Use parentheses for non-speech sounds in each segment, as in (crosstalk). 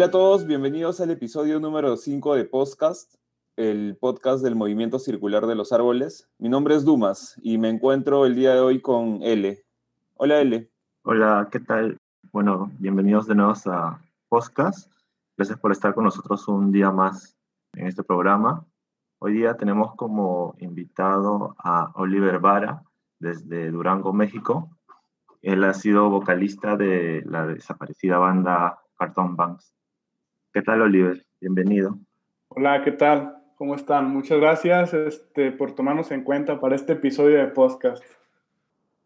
Hola a todos, bienvenidos al episodio número 5 de Podcast, el podcast del Movimiento Circular de los Árboles. Mi nombre es Dumas y me encuentro el día de hoy con L. Hola L. Hola, ¿qué tal? Bueno, bienvenidos de nuevo a Podcast. Gracias por estar con nosotros un día más en este programa. Hoy día tenemos como invitado a Oliver Vara desde Durango, México. Él ha sido vocalista de la desaparecida banda Carton Banks. ¿Qué tal, Oliver? Bienvenido. Hola, ¿qué tal? ¿Cómo están? Muchas gracias este, por tomarnos en cuenta para este episodio de podcast.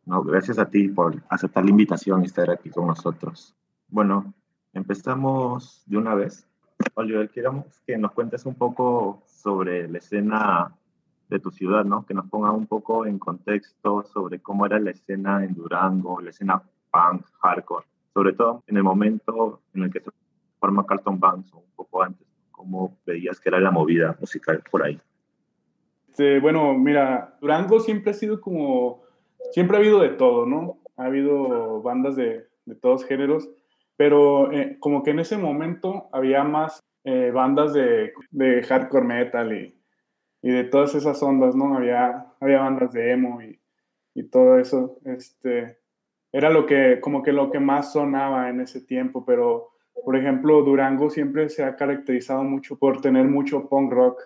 No, gracias a ti por aceptar la invitación y estar aquí con nosotros. Bueno, empezamos de una vez. Oliver, queremos que nos cuentes un poco sobre la escena de tu ciudad, ¿no? Que nos ponga un poco en contexto sobre cómo era la escena en Durango, la escena punk, hardcore, sobre todo en el momento en el que se forma Carlton Banks o un poco antes, ¿cómo veías que era la movida musical por ahí? bueno, mira, Durango siempre ha sido como, siempre ha habido de todo, ¿no? Ha habido bandas de, de todos géneros, pero eh, como que en ese momento había más eh, bandas de, de, hardcore metal y, y, de todas esas ondas, ¿no? Había, había bandas de emo y, y todo eso, este, era lo que, como que lo que más sonaba en ese tiempo, pero por ejemplo, Durango siempre se ha caracterizado mucho por tener mucho punk rock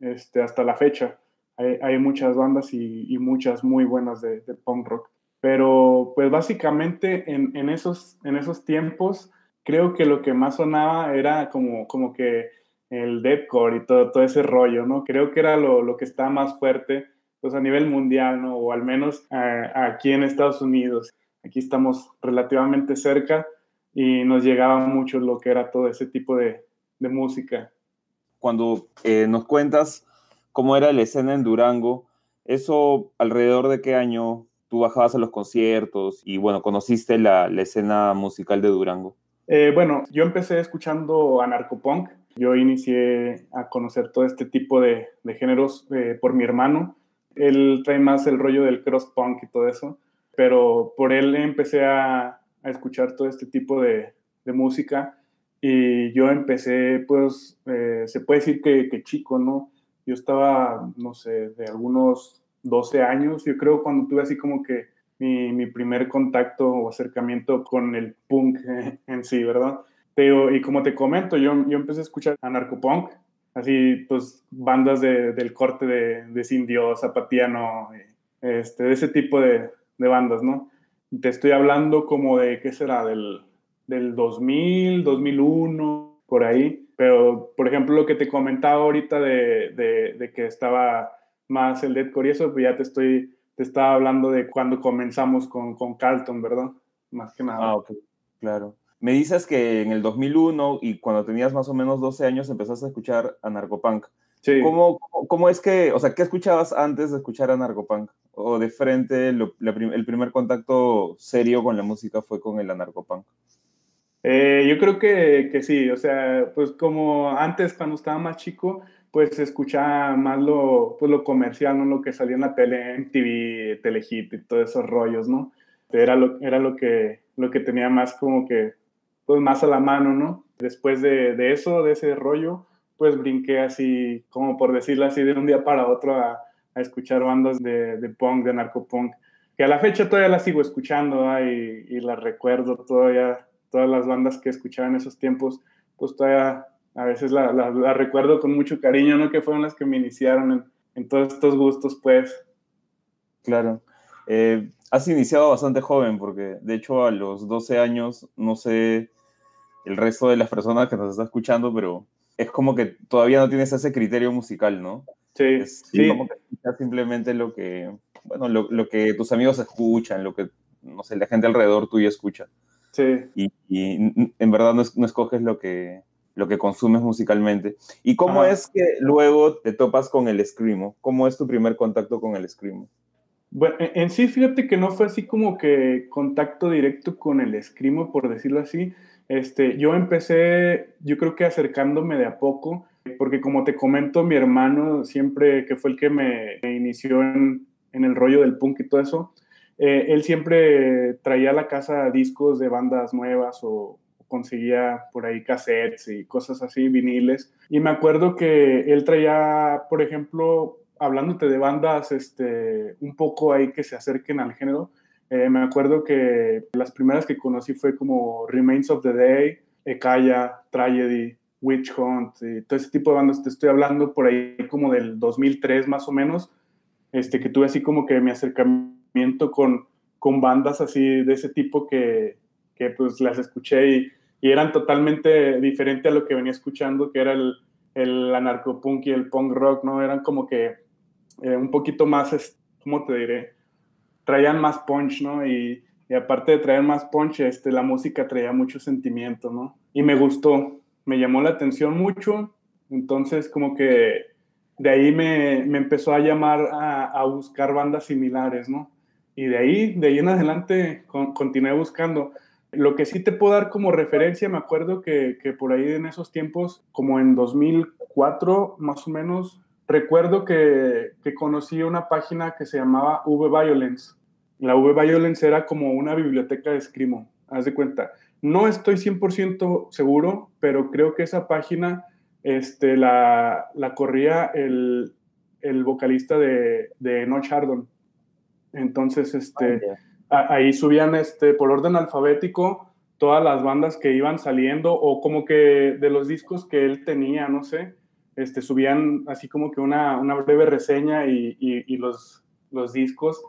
este, hasta la fecha. Hay, hay muchas bandas y, y, muchas muy buenas de, de, punk rock. Pero pues básicamente en, en, esos, en esos tiempos creo que lo que más sonaba era como, como que el deathcore y todo, todo ese rollo, ¿no? Creo que era lo, lo que estaba más fuerte pues a nivel mundial, ¿no? O al menos eh, aquí en Estados Unidos. Aquí estamos relativamente cerca y nos llegaba mucho lo que era todo ese tipo de, de música. Cuando eh, nos cuentas cómo era la escena en Durango, ¿eso alrededor de qué año tú bajabas a los conciertos y bueno, conociste la, la escena musical de Durango? Eh, bueno, yo empecé escuchando anarcopunk. Yo inicié a conocer todo este tipo de, de géneros eh, por mi hermano. Él trae más el rollo del cross punk y todo eso, pero por él empecé a, a escuchar todo este tipo de, de música y yo empecé, pues, eh, se puede decir que, que, chico, ¿no? Yo estaba, no sé, de algunos 12 años, yo creo, cuando tuve así como que mi, mi primer contacto o acercamiento con el punk (laughs) en sí, ¿verdad? Pero, y como te comento, yo, yo empecé a escuchar anarcopunk, así, pues, bandas de, del corte de, de Sin Dios, Zapatiano, este, de ese tipo de, de bandas, ¿no? Te estoy hablando como de, ¿qué será? Del, del 2000, 2001, por ahí. Pero, por ejemplo, lo que te comentaba ahorita de, de, de que estaba más el deathcore y eso, pues ya te estoy, te estaba hablando de cuando comenzamos con, con Carlton, ¿verdad? Más que nada. Ah, ok, claro. Me dices que en el 2001 y cuando tenías más o menos 12 años empezaste a escuchar anarcopunk. Sí. ¿Cómo, ¿Cómo, es que, o sea, qué escuchabas antes de escuchar anarcopunk? ¿O de frente el primer contacto serio con la música fue con el anarcopunk? Eh, yo creo que, que, sí, o sea, pues como antes cuando estaba más chico, pues escuchaba más lo, pues lo comercial, ¿no? Lo que salía en la tele, en TV, Telehit y todos esos rollos, ¿no? Era lo, era lo, que, lo que tenía más como que, pues más a la mano, ¿no? Después de, de eso, de ese rollo, pues brinqué así, como por decirlo así, de un día para otro a, a escuchar bandas de, de, punk, de narcopunk, que a la fecha todavía las sigo escuchando y, y, las recuerdo todavía, todas las bandas que escuchaba en esos tiempos, pues todavía a veces las la, recuerdo con mucho cariño, ¿no? Que fueron las que me iniciaron en, en todos estos gustos, pues. Claro. Eh, has iniciado bastante joven, porque de hecho a los 12 años, no sé el resto de las personas que nos está escuchando, pero es como que todavía no tienes ese criterio musical, ¿no? Sí, es sí. como que simplemente lo que, bueno, lo, lo, que tus amigos escuchan, lo que, no sé, la gente alrededor tuyo escucha. Sí. Y, y en verdad no, no, escoges lo que, lo que consumes musicalmente. ¿Y cómo Ajá. es que luego te topas con el screamo? ¿Cómo es tu primer contacto con el screamo? Bueno, en sí, fíjate que no fue así como que contacto directo con el screamo, por decirlo así, este, yo empecé, yo creo que acercándome de a poco, porque como te comento, mi hermano siempre, que fue el que me, me inició en, en, el rollo del punk y todo eso, eh, él siempre traía a la casa discos de bandas nuevas o conseguía por ahí cassettes y cosas así, viniles. Y me acuerdo que él traía, por ejemplo, hablándote de bandas este, un poco ahí que se acerquen al género, eh, me acuerdo que las primeras que conocí fue como Remains of the Day, Ekaya, Tragedy, Witch Hunt, y todo ese tipo de bandas. Te estoy hablando por ahí como del 2003 más o menos, este, que tuve así como que mi acercamiento con, con bandas así de ese tipo que, que pues las escuché y, y, eran totalmente diferentes a lo que venía escuchando, que era el, el anarcopunk y el punk rock, ¿no? Eran como que eh, un poquito más, ¿cómo te diré? Traían más punch, ¿no? Y, y, aparte de traer más punch, este, la música traía mucho sentimiento, ¿no? Y me gustó, me llamó la atención mucho, entonces como que de ahí me, me empezó a llamar a, a, buscar bandas similares, ¿no? Y de ahí, de ahí en adelante, continué buscando. Lo que sí te puedo dar como referencia, me acuerdo que, que por ahí en esos tiempos, como en 2004 más o menos, recuerdo que, que, conocí una página que se llamaba V-Violence. La V-Violence era como una biblioteca de Screamo, haz de cuenta. No estoy 100% seguro, pero creo que esa página este, la, la corría el, el, vocalista de, de No Chardon. Entonces, este, ah, ahí subían este, por orden alfabético todas las bandas que iban saliendo o como que de los discos que él tenía, no sé este, subían así como que una, una breve reseña y, y, los, los discos,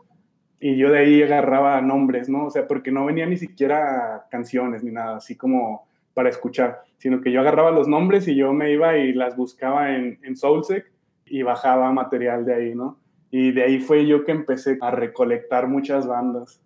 y yo de ahí agarraba nombres, ¿no? O sea, porque no venía ni siquiera canciones ni nada, así como para escuchar, sino que yo agarraba los nombres y yo me iba y las buscaba en, en Soulsec y bajaba material de ahí, ¿no? Y de ahí fue yo que empecé a recolectar muchas bandas.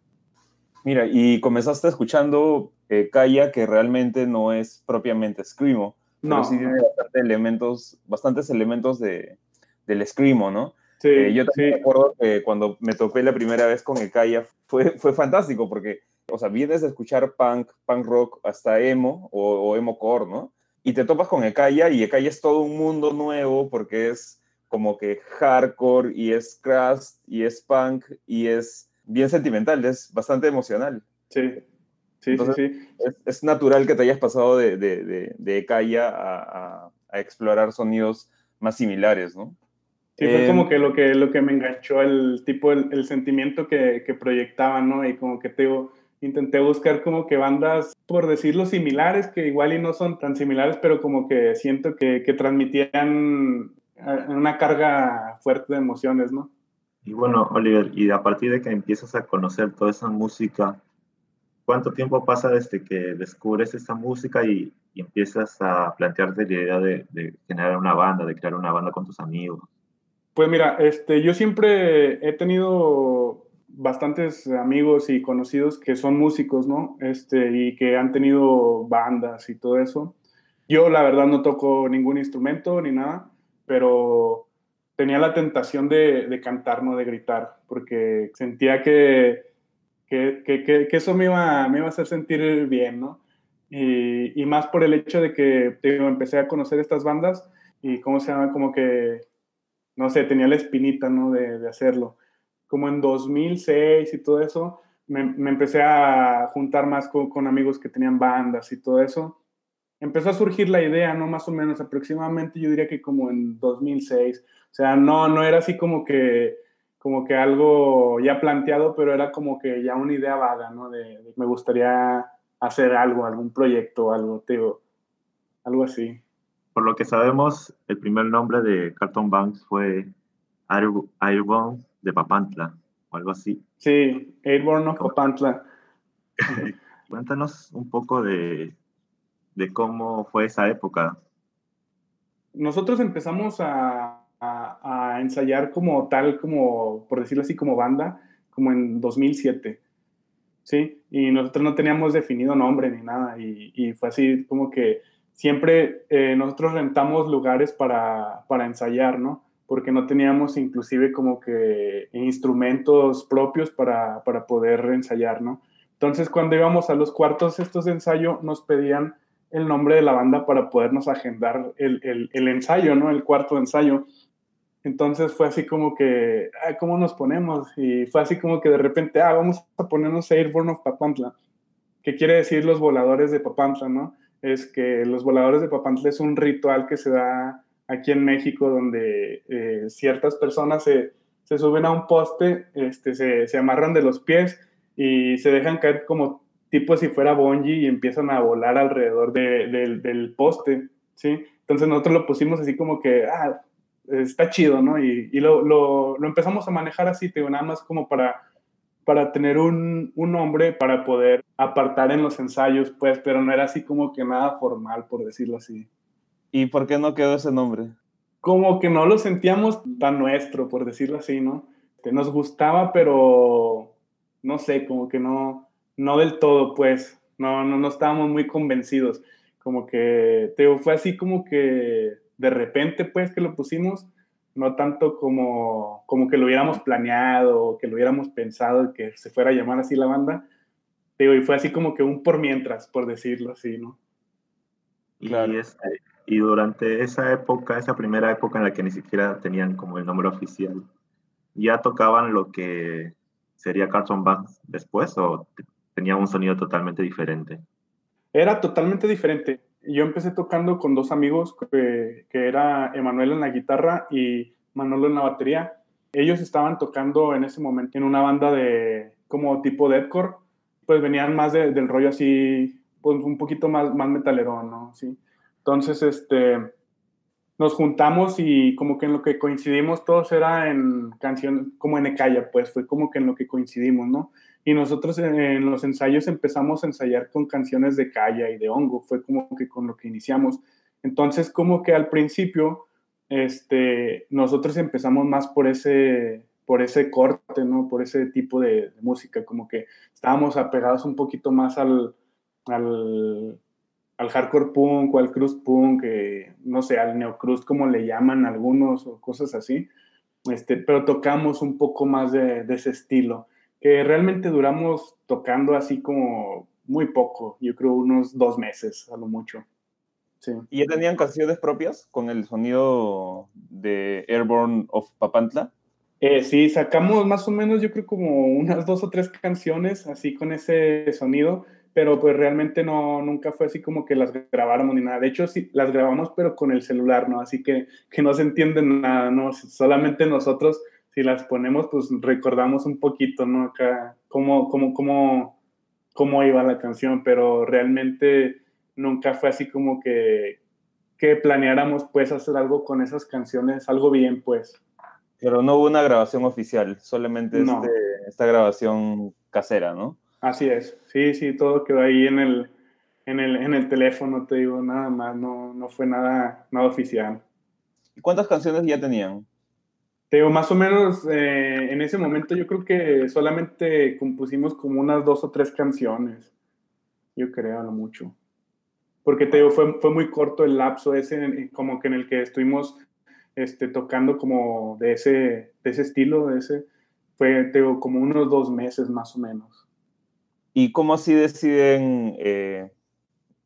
Mira, y comenzaste escuchando eh, Kaya, que realmente no es propiamente Screamo, no. sí tiene elementos, bastantes elementos de, del Screamo, ¿no? Sí, eh, yo también me acuerdo que cuando me topé la primera vez con Ekaya fue, fue fantástico porque, o sea, vienes a escuchar punk, punk rock hasta emo o, emo core, ¿no? Y te topas con Ekaya y Ekaya es todo un mundo nuevo porque es como que hardcore y es crash y es punk y es bien sentimental, es bastante emocional. Sí, Sí, sí, sí. Es, natural que te hayas pasado de, de, de, Kaya a, a, explorar sonidos más similares, ¿no? Sí, fue como em, que lo, que lo que me enganchó el tipo, el, el sentimiento que, que proyectaba, ¿no? Y como que te intenté buscar como que bandas, por decirlo, similares, que igual y no son tan similares, pero como que siento que, que transmitían eh, una carga fuerte de emociones, ¿no? Y bueno, Oliver, y a partir de que empiezas a conocer toda esa música, ¿Cuánto tiempo pasa desde que descubres esta música y, empiezas a plantearte la idea de, generar una banda, de crear una banda con tus amigos? Pues mira, este, yo siempre he tenido bastantes amigos y conocidos que son músicos, ¿no? Este, y que han tenido bandas y todo eso. Yo la verdad no toco ningún instrumento ni nada, pero tenía la tentación de, de cantar, no de gritar, porque sentía que que, que, que, eso me iba, me iba a hacer sentir bien, ¿no? Y, y más por el hecho de que empecé a conocer estas bandas y cómo se llama, como que, no sé, tenía la espinita, ¿no? De, de hacerlo. Como en 2006 y todo eso, me, me empecé a juntar más con, con, amigos que tenían bandas y todo eso. Empezó a surgir la idea, ¿no? Más o menos aproximadamente, yo diría que como en 2006. O sea, no, no era así como que como que algo ya planteado, pero era como que ya una idea vaga, ¿no? De, me gustaría hacer algo, algún proyecto, algo, digo, algo así. Por lo que sabemos, el primer nombre de Carton Banks fue Airborne de Papantla, o algo así. Sí, Airborne of Papantla. (laughs) Cuéntanos un poco de, de cómo fue esa época. Nosotros empezamos a, a, ensayar como tal, como por decirlo así, como banda, como en 2007. ¿Sí? Y nosotros no teníamos definido nombre ni nada. Y, y fue así como que siempre eh, nosotros rentamos lugares para, para ensayar, ¿no? Porque no teníamos inclusive como que instrumentos propios para, para poder ensayar, ¿no? Entonces, cuando íbamos a los cuartos estos de ensayo, nos pedían el nombre de la banda para podernos agendar el, el, el ensayo, ¿no? El cuarto ensayo. Entonces fue así como que, ¿cómo nos ponemos? Y fue así como que de repente, ah, vamos a ponernos Airborne of Papantla, ¿qué quiere decir los voladores de Papantla, no? Es que los voladores de Papantla es un ritual que se da aquí en México donde eh, ciertas personas se, se, suben a un poste, este, se, se, amarran de los pies y se dejan caer como tipo si fuera bungee y empiezan a volar alrededor de, del poste, ¿sí? Entonces nosotros lo pusimos así como que, ah, está chido, ¿no? Y, y lo, lo, lo, empezamos a manejar así, te nada más como para, para tener un, un, nombre para poder apartar en los ensayos, pues, pero no era así como que nada formal, por decirlo así. ¿Y por qué no quedó ese nombre? Como que no lo sentíamos tan nuestro, por decirlo así, ¿no? Que nos gustaba, pero no sé, como que no, no del todo, pues, no, no, no estábamos muy convencidos. Como que, te fue así como que de repente, pues, que lo pusimos, no tanto como, como que lo hubiéramos planeado o que lo hubiéramos pensado que se fuera a llamar así la banda. Digo, y fue así como que un por mientras, por decirlo así, ¿no? Claro. Y, este, y durante esa época, esa primera época en la que ni siquiera tenían como el nombre oficial, ¿ya tocaban lo que sería Carson Banks después o tenía un sonido totalmente diferente? Era totalmente diferente yo empecé tocando con dos amigos, que, era Emanuel en la guitarra y Manolo en la batería. Ellos estaban tocando en ese momento en una banda de como tipo deathcore, pues venían más del rollo así, pues un poquito más, más metalero, ¿no? Sí. Entonces, este, nos juntamos y como que en lo que coincidimos todos era en canción, como en Ecaya, pues fue como que en lo que coincidimos, ¿no? Y nosotros en los ensayos empezamos a ensayar con canciones de Calla y de Hongo, fue como que con lo que iniciamos. Entonces, como que al principio, este, nosotros empezamos más por ese, por ese corte, ¿no? Por ese tipo de, música, como que estábamos apegados un poquito más al, al, al hardcore punk o al crust punk, eh, no sé, al neocrust como le llaman algunos o cosas así, este, pero tocamos un poco más de, de ese estilo que realmente duramos tocando así como muy poco, yo creo unos dos meses a lo mucho. Sí. ¿Y ya tenían canciones propias con el sonido de Airborne of Papantla? Eh, sí, sacamos más o menos, yo creo como unas dos o tres canciones así con ese sonido, pero pues realmente no, nunca fue así como que las grabáramos ni nada. De hecho, sí, las grabamos, pero con el celular, ¿no? Así que, que no se entiende nada, ¿no? Solamente nosotros si las ponemos, pues recordamos un poquito, ¿no? Acá, cómo, cómo, cómo, cómo iba la canción, pero realmente nunca fue así como que, que planeáramos, pues, hacer algo con esas canciones, algo bien, pues. Pero no hubo una grabación oficial, solamente este, esta grabación casera, ¿no? Así es, sí, sí, todo quedó ahí en el, en el, en el teléfono, te digo, nada más, no, no fue nada, nada oficial. ¿Y cuántas canciones ya tenían? Teo, más o menos eh, en ese momento yo creo que solamente compusimos como unas dos o tres canciones. Yo creo, no mucho. Porque Teo fue, fue muy corto el lapso ese, como que en el que estuvimos este, tocando como de ese, de ese estilo, de ese, fue Teo como unos dos meses más o menos. ¿Y cómo así deciden eh,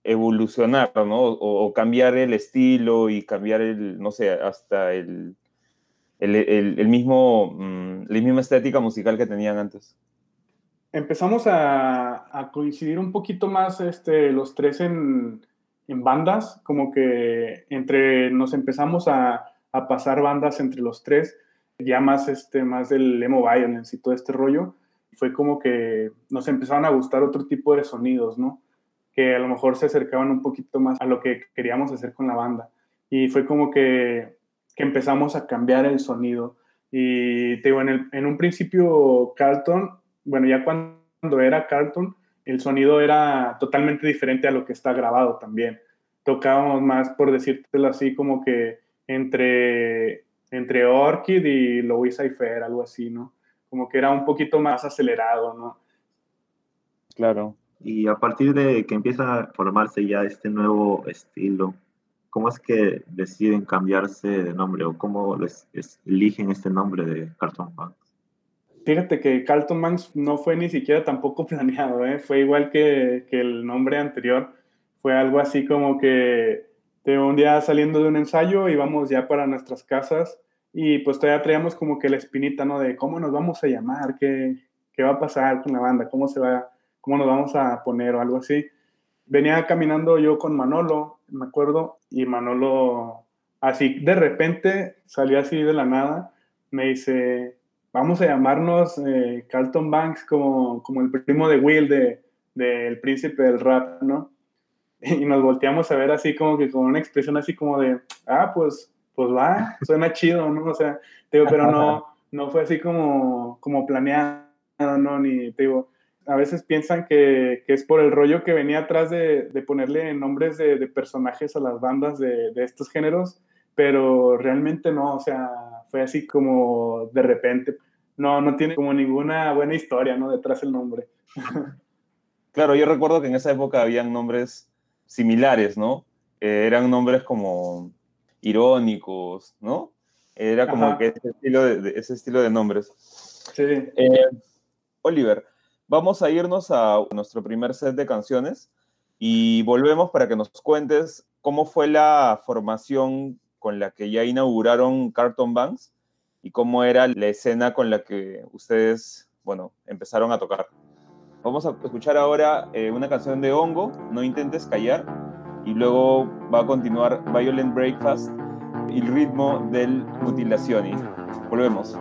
evolucionar, ¿no? o cambiar el estilo y cambiar el, no sé, hasta el el, mismo, mm, la misma estética musical que tenían antes. Empezamos a, coincidir un poquito más este, los tres en, bandas, como que entre nos empezamos a, pasar bandas entre los tres, ya más, este, más del emo violence y todo este rollo, fue como que nos empezaron a gustar otro tipo de sonidos, ¿no? Que a lo mejor se acercaban un poquito más a lo que queríamos hacer con la banda. Y fue como que que empezamos a cambiar el sonido. Y te digo, en, el, en un principio Carlton, bueno, ya cuando era Carlton, el sonido era totalmente diferente a lo que está grabado también. Tocábamos más, por decírtelo así, como que entre, entre Orchid y Louis Cypher, algo así, ¿no? Como que era un poquito más acelerado, ¿no? Claro. Y a partir de que empieza a formarse ya este nuevo estilo, ¿Cómo es que deciden cambiarse de nombre o cómo les, eligen este nombre de Carlton Banks? Fíjate que Carlton Banks no fue ni siquiera tampoco (laughs) planeado, ¿eh? fue igual que, que, el nombre anterior. Fue algo así como que de un día saliendo de un ensayo íbamos ya para nuestras casas y pues todavía traíamos como que la espinita, ¿no? De cómo nos vamos a llamar, qué, qué va a pasar con la banda, cómo se va, cómo nos vamos a poner o algo así. Venía caminando yo con Manolo, me acuerdo, y Manolo, así de repente, salió así de la nada, me dice, vamos a llamarnos eh, Carlton Banks como, como el primo de Will de, del príncipe del rap, ¿no? (laughs) Y nos volteamos a ver así como que con una expresión así como de, ah, pues, pues va, suena chido, ¿no? O sea, digo, pero no, (laughs) no fue así como, como planeado, ¿no? Ni, te digo, a veces piensan que, que, es por el rollo que venía atrás de, de ponerle nombres de, de, personajes a las bandas de, de, estos géneros, pero realmente no, o sea, fue así como de repente. No, no tiene como ninguna buena historia, ¿no? Detrás el nombre. (laughs) Claro, yo recuerdo que en esa época habían nombres similares, ¿no? Eh, eran nombres como irónicos, ¿no? Era como que ese estilo de, ese estilo de nombres. Sí. Eh, Oliver, vamos a irnos a nuestro primer set de canciones y volvemos para que nos cuentes cómo fue la formación con la que ya inauguraron Carton Banks y cómo era la escena con la que ustedes, bueno, empezaron a tocar. Vamos a escuchar ahora eh, una canción de Hongo, No intentes callar, y luego va a continuar Violent Breakfast el ritmo del Mutilazioni. Volvemos.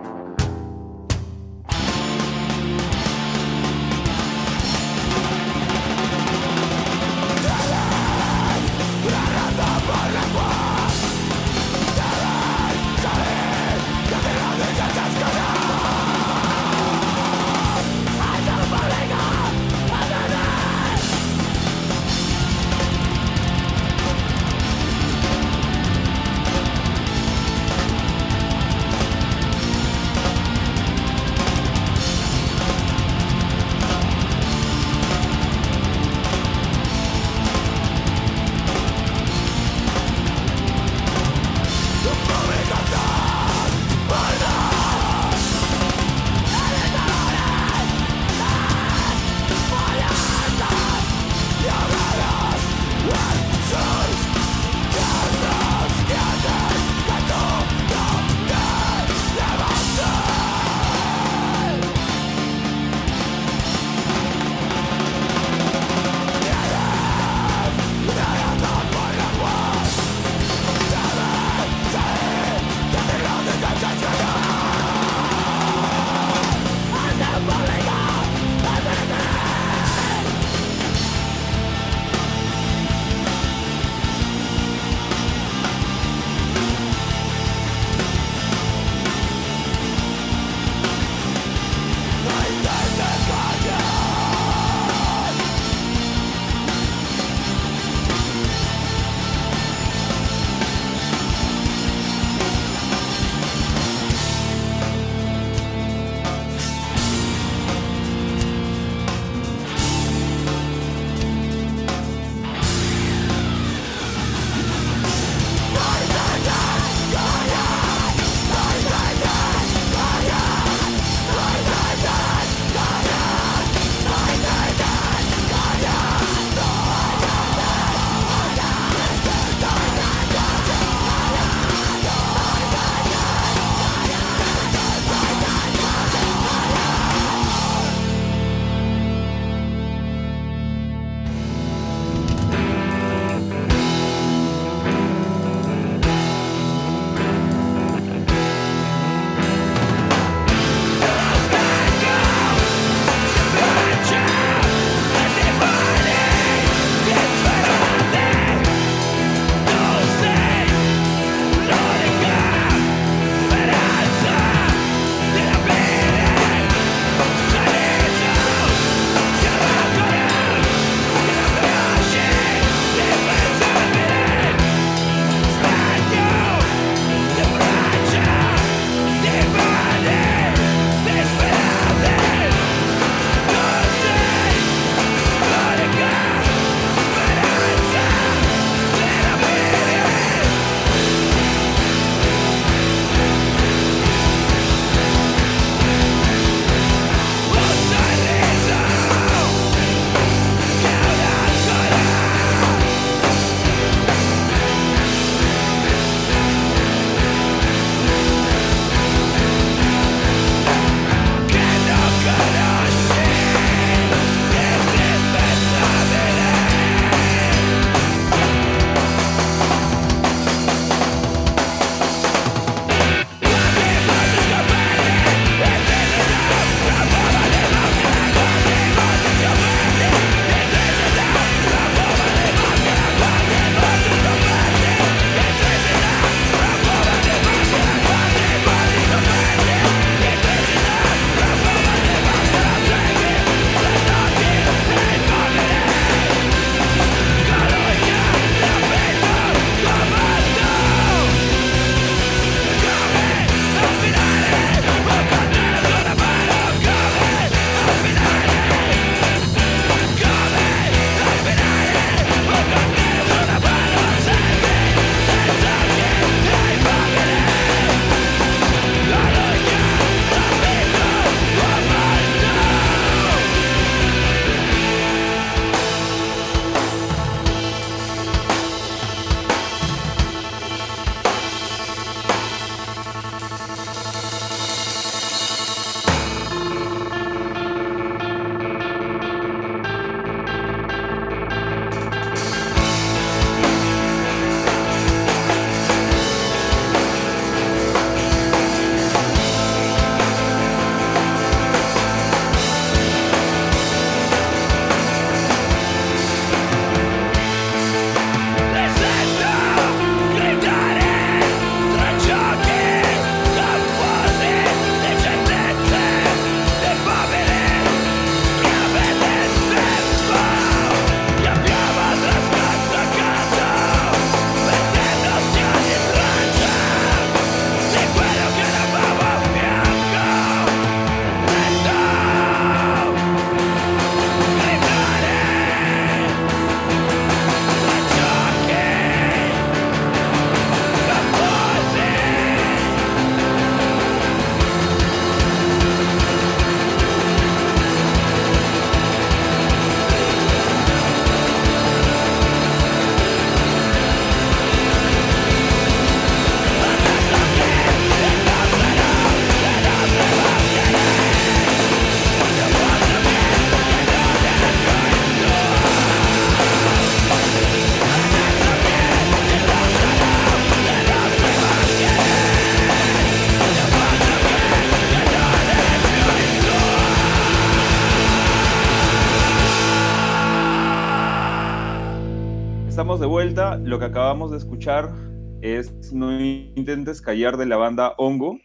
Lo que acabamos de escuchar es No intentes callar de la banda Hongo.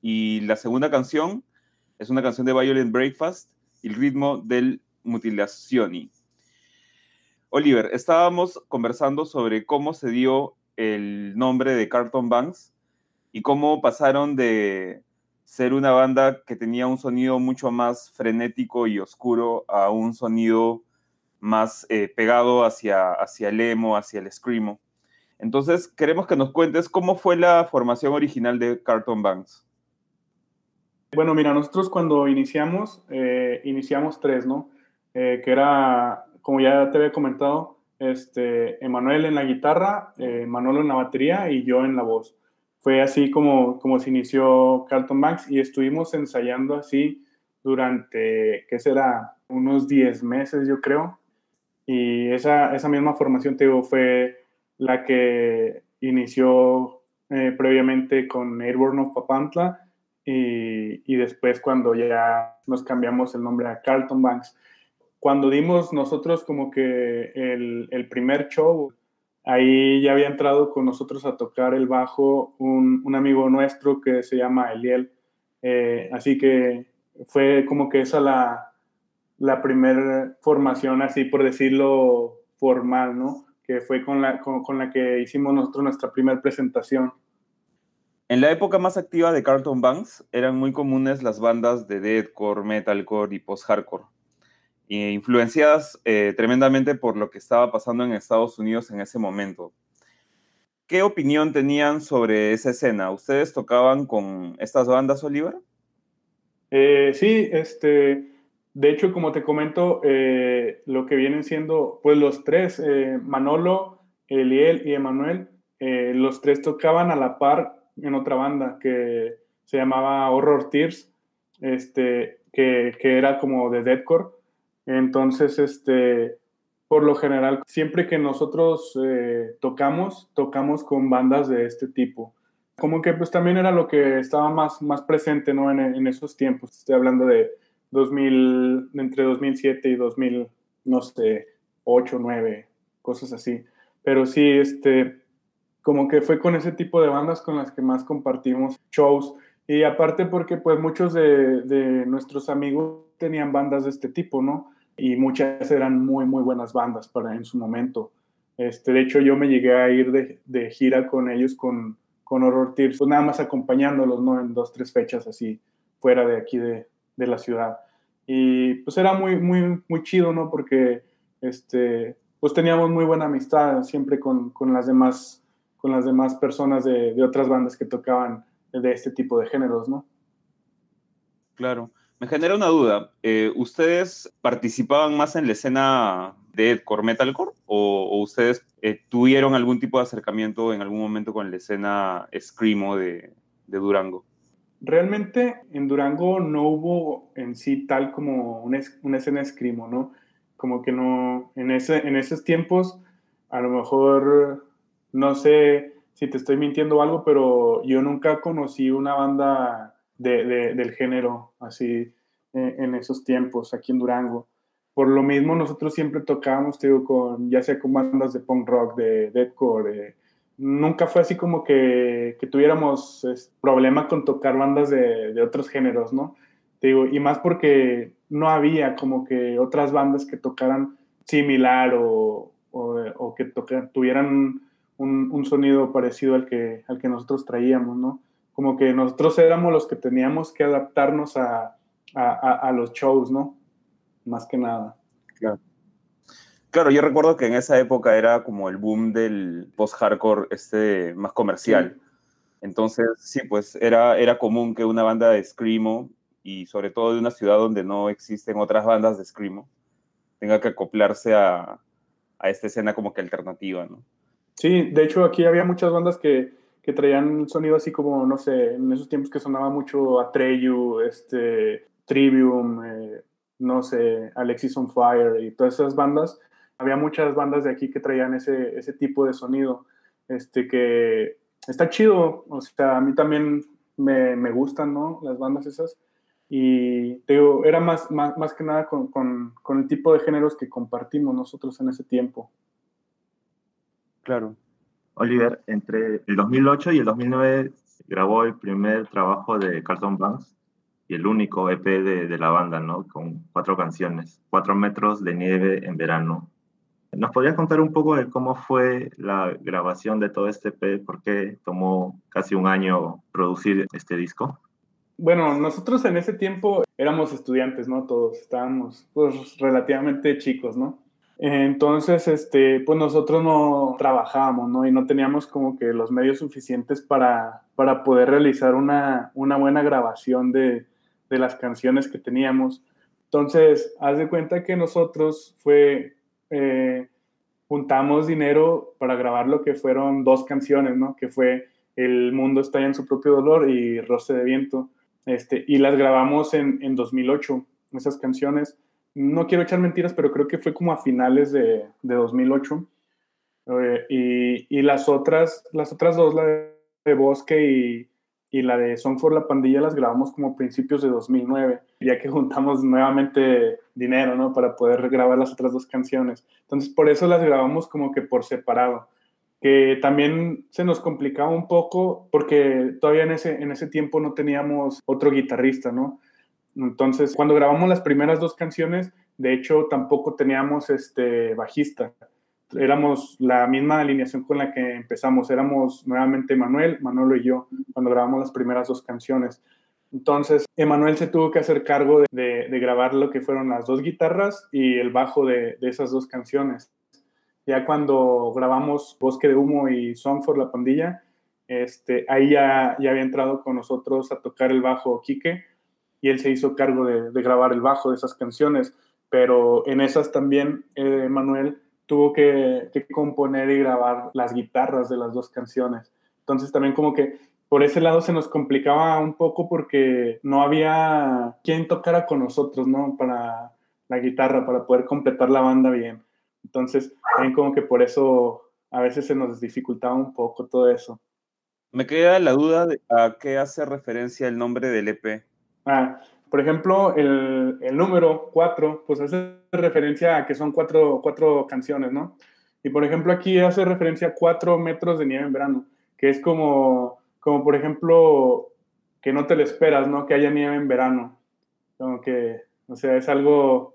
Y la segunda canción es una canción de Violent Breakfast el ritmo del Mutilazioni. Oliver, estábamos conversando sobre cómo se dio el nombre de Carton Banks y cómo pasaron de ser una banda que tenía un sonido mucho más frenético y oscuro a un sonido más eh, pegado hacia, hacia el emo, hacia el screamo. Entonces, queremos que nos cuentes cómo fue la formación original de Carton Banks. Bueno, mira, nosotros cuando iniciamos, eh, iniciamos tres, ¿no? Eh, que era, como ya te había comentado, este, Emanuel en la guitarra, Manolo en la batería y yo en la voz. Fue así como, como se inició Carlton Banks y estuvimos ensayando así durante, ¿qué será? Unos 10 meses, yo creo. Y esa, esa misma formación, te fue la que inició eh, previamente con Airborne of Papantla y, y, después cuando ya nos cambiamos el nombre a Carlton Banks. Cuando dimos nosotros como que el, el primer show, ahí ya había entrado con nosotros a tocar el bajo un, un amigo nuestro que se llama Eliel. Eh, así que fue como que esa la, la primera formación, así por decirlo, formal, ¿no? Que fue con la, con, con la que hicimos nosotros nuestra primera presentación. En la época más activa de Carlton Banks eran muy comunes las bandas de deathcore, metalcore y post-hardcore influenciadas eh, tremendamente por lo que estaba pasando en Estados Unidos en ese momento. ¿Qué opinión tenían sobre esa escena? ¿Ustedes tocaban con estas bandas, Oliver? Eh, sí, este, de hecho, como te comento, eh, lo que vienen siendo, pues los tres, Manolo, Eliel y Emanuel, los tres tocaban a la par en otra banda que se llamaba Horror Tears, este, que, que era como de deathcore. Entonces, este, por lo general, siempre que nosotros eh, tocamos, tocamos con bandas de este tipo. Como que pues también era lo que estaba más, más presente, ¿no? En, en esos tiempos. Estoy hablando de 2000, entre 2007 y 2000, no sé, 8, 9, cosas así. Pero sí, este, como que fue con ese tipo de bandas con las que más compartimos shows. Y aparte porque pues muchos de, de nuestros amigos tenían bandas de este tipo, ¿no? y muchas eran muy, muy buenas bandas para en su momento. Este, de hecho, yo me llegué a ir de, de gira con ellos, con, con Horror Tears, pues nada más acompañándolos, ¿no? En dos, tres fechas así, fuera de aquí de, de la ciudad. Y pues era muy, muy, muy chido, ¿no? Porque, este, pues teníamos muy buena amistad siempre con, con las demás con las demás personas de, de otras bandas que tocaban de este tipo de géneros, ¿no? Claro. Me genera una duda. Eh, ¿Ustedes participaban más en la escena de core metalcore o, ustedes eh, tuvieron algún tipo de acercamiento en algún momento con la escena screamo de, de, Durango? Realmente en Durango no hubo en sí tal como una, una escena screamo, ¿no? Como que no, en, ese, en esos tiempos, a lo mejor, no sé si te estoy mintiendo algo, pero yo nunca conocí una banda de, del género, así, eh, en esos tiempos, aquí en Durango. Por lo mismo, nosotros siempre tocábamos, digo, con, ya sea con bandas de punk rock, de deathcore, nunca fue así como que, que tuviéramos problema con tocar bandas de, de, otros géneros, ¿no? Te digo, y más porque no había como que otras bandas que tocaran similar o, o, que tuvieran un, un, sonido parecido al que, al que nosotros traíamos, ¿no? como que nosotros éramos los que teníamos que adaptarnos a, a, los shows, ¿no? Más que nada. Claro. Claro, yo recuerdo que en esa época era como el boom del post-hardcore este más comercial. Entonces, sí, pues era, era común que una banda de Screamo, y sobre todo de una ciudad donde no existen otras bandas de Screamo, tenga que acoplarse a, a esta escena como que alternativa, ¿no? Sí, de hecho aquí había muchas bandas que que traían sonido así como, no sé, en esos tiempos que sonaba mucho Atreyu, este, Trivium, eh, no sé, Alexis on Fire y todas esas bandas. Había muchas bandas de aquí que traían ese, ese tipo de sonido, este, que está chido, o sea, a mí también me, me gustan, ¿no? Las bandas esas. Y te digo, era más, más, más que nada con, con, con el tipo de géneros que compartimos nosotros en ese tiempo. Claro. Oliver, entre el 2008 y el 2009 grabó el primer trabajo de Carlton Banks y el único EP de, de, la banda, ¿no? Con cuatro canciones, Cuatro metros de nieve en verano. ¿Nos podrías contar un poco de cómo fue la grabación de todo este EP? ¿Por qué tomó casi un año producir este disco? Bueno, nosotros en ese tiempo éramos estudiantes, ¿no? Todos estábamos pues relativamente chicos, ¿no? Entonces, este, pues nosotros no trabajábamos, ¿no? Y no teníamos como que los medios suficientes para, para poder realizar una, una buena grabación de, de las canciones que teníamos. Entonces, haz de cuenta que nosotros fue, eh, juntamos dinero para grabar lo que fueron dos canciones, ¿no? Que fue El mundo está en su propio dolor y Roce de viento. Este, y las grabamos en, en 2008, esas canciones no quiero echar mentiras, pero creo que fue como a finales de, de 2008. Eh, y, y, las, otras, las otras dos, la de Bosque y, y, la de Song for la Pandilla, las grabamos como principios de 2009, ya que juntamos nuevamente dinero, ¿no? Para poder grabar las otras dos canciones. Entonces, por eso las grabamos como que por separado. Que también se nos complicaba un poco porque todavía en ese, en ese tiempo no teníamos otro guitarrista, ¿no? Entonces, cuando grabamos las primeras dos canciones, de hecho, tampoco teníamos este bajista. Éramos la misma alineación con la que empezamos. Éramos nuevamente Manuel, Manolo y yo, cuando grabamos las primeras dos canciones. Entonces, Emanuel se tuvo que hacer cargo de, grabar lo que fueron las dos guitarras y el bajo de, esas dos canciones. Ya cuando grabamos Bosque de Humo y Song for la Pandilla, este, ahí ya, ya había entrado con nosotros a tocar el bajo Quique y él se hizo cargo de, grabar el bajo de esas canciones, pero en esas también eh, Manuel tuvo que, componer y grabar las guitarras de las dos canciones. Entonces también como que por ese lado se nos complicaba un poco porque no había quien tocara con nosotros, ¿no? Para la guitarra, para poder completar la banda bien. Entonces también como que por eso a veces se nos dificultaba un poco todo eso. Me queda la duda de a qué hace referencia el nombre del EP. Ah, por ejemplo, el, el número 4, pues hace referencia a que son cuatro, cuatro canciones, ¿no? Y por ejemplo, aquí hace referencia a cuatro metros de nieve en verano, que es como, como por ejemplo, que no te lo esperas, ¿no? Que haya nieve en verano. Como o sea, es algo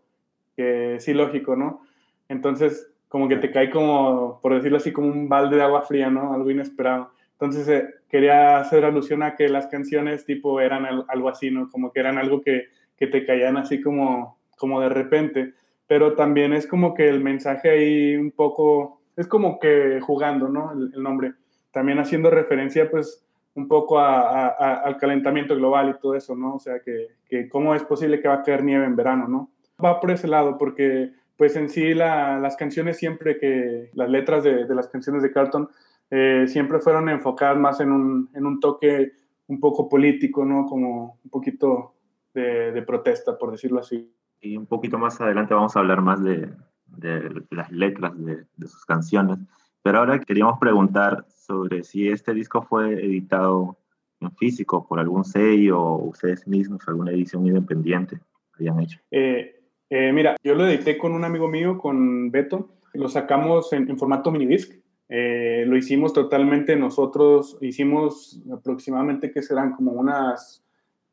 que sí lógico, ¿no? Entonces, como que te cae como, por decirlo así, como un balde de agua fría, ¿no? Algo inesperado. Entonces eh, quería hacer alusión a que las canciones tipo eran algo así, ¿no? Como que eran algo que, que te caían así como, como de repente. Pero también es como que el mensaje ahí un poco, es como que jugando, ¿no? El, nombre. También haciendo referencia pues un poco a, al calentamiento global y todo eso, ¿no? O sea, que, que, cómo es posible que va a caer nieve en verano, ¿no? Va por ese lado porque pues en sí la, las canciones siempre que, las letras de, de las canciones de Carlton eh, siempre fueron enfocadas más en un, en un, toque un poco político, ¿no? Como un poquito de, de, protesta, por decirlo así. Y un poquito más adelante vamos a hablar más de, de las letras de, de, sus canciones. Pero ahora queríamos preguntar sobre si este disco fue editado en físico por algún sello o ustedes mismos, alguna edición independiente habían hecho. Eh, eh, mira, yo lo edité con un amigo mío, con Beto. Lo sacamos en, en formato minidisc eh, lo hicimos totalmente nosotros, hicimos aproximadamente que serán como unas,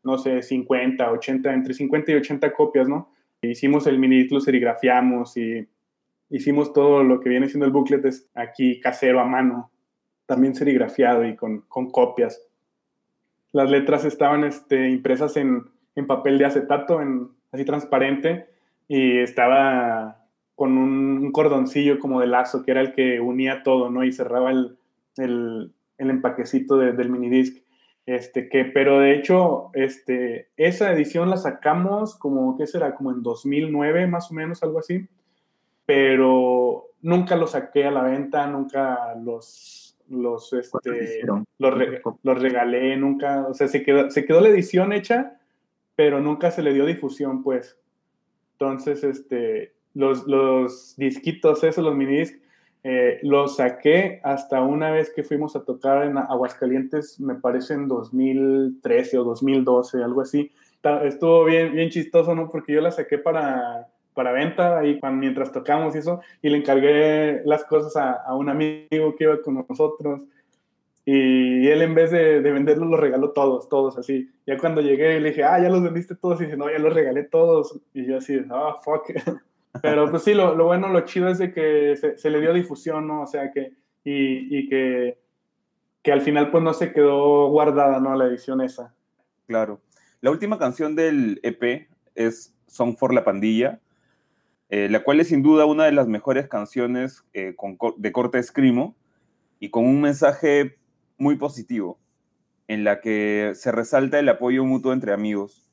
no sé, 50, 80, entre 50 y 80 copias, ¿no? Hicimos el mini lo serigrafiamos y hicimos todo lo que viene siendo el booklet aquí casero a mano, también serigrafiado y con, con copias. Las letras estaban este, impresas en, en papel de acetato, en, así transparente, y estaba con un, cordoncillo como de lazo, que era el que unía todo, ¿no? Y cerraba el, el, el empaquecito del minidisc. Este, que, pero de hecho, este, esa edición la sacamos como, ¿qué será? Como en 2009, más o menos, algo así. Pero nunca los saqué a la venta, nunca los, los, este, los, los, regalé, nunca, o sea, se quedó, se quedó la edición hecha, pero nunca se le dio difusión, pues. Entonces, este, los, los disquitos, esos, los minidiscs, eh, los saqué hasta una vez que fuimos a tocar en Aguascalientes, me parece en 2013 o 2012, algo así. Estuvo bien, bien chistoso, ¿no? Porque yo la saqué para, para venta ahí cuando, mientras tocamos y eso, y le encargué las cosas a, a un amigo que iba con nosotros. Y él en vez de, de venderlos los regaló todos, todos así. Ya cuando llegué le dije, ah, ya los vendiste todos. Y dice, no, ya los regalé todos. Y yo así, ah, fuck. (laughs) Pero pues sí, lo, lo, bueno, lo chido es de que se, se, le dio difusión, ¿no? O sea, que, y, y, que, que al final pues no se quedó guardada, ¿no? La edición esa. Claro. La última canción del EP es Song for la Pandilla, eh, la cual es sin duda una de las mejores canciones eh, con, de corte escrimo y con un mensaje muy positivo, en la que se resalta el apoyo mutuo entre amigos.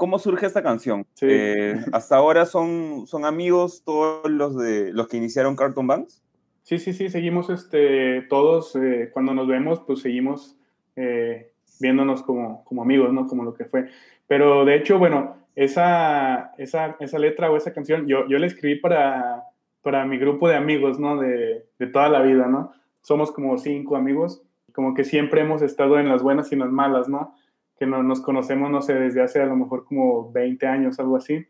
¿Cómo surge esta canción? Eh, ¿Hasta ahora son, son amigos todos los, de, los que iniciaron Cartoon Banks? Sí, sí, sí, seguimos este, todos, eh, cuando nos vemos, pues seguimos eh, viéndonos como, como amigos, ¿no? Como lo que fue. Pero de hecho, bueno, esa, esa, esa letra o esa canción, yo, yo la escribí para, para mi grupo de amigos, ¿no? De, de toda la vida, ¿no? somos como cinco amigos, como que siempre hemos estado en las buenas y en las malas, ¿no? Que no, nos conocemos, no sé, desde hace a lo mejor como 20 años, algo así.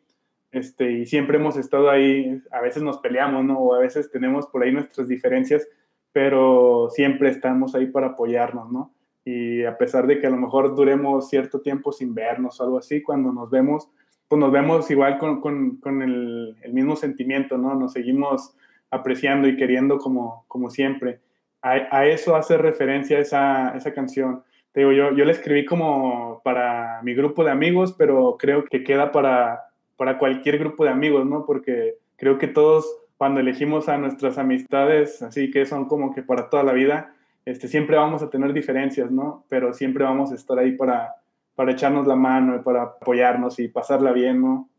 Este, y siempre hemos estado ahí, a veces nos peleamos, ¿no? O a veces tenemos por ahí nuestras diferencias, pero siempre estamos ahí para apoyarnos, ¿no? Y a pesar de que a lo mejor duremos cierto tiempo sin vernos o algo así, cuando nos vemos, pues nos vemos igual con, con, con el, el, mismo sentimiento, ¿no? Nos seguimos apreciando y queriendo como, como siempre a, eso hace referencia esa, esa canción. Te digo, yo, yo la escribí como para mi grupo de amigos, pero creo que queda para, para cualquier grupo de amigos, ¿no? Porque creo que todos cuando elegimos a nuestras amistades, así que son como que para toda la vida, este, siempre vamos a tener diferencias, ¿no? Pero siempre vamos a estar ahí para, para echarnos la mano y para apoyarnos y pasarla bien, ¿no?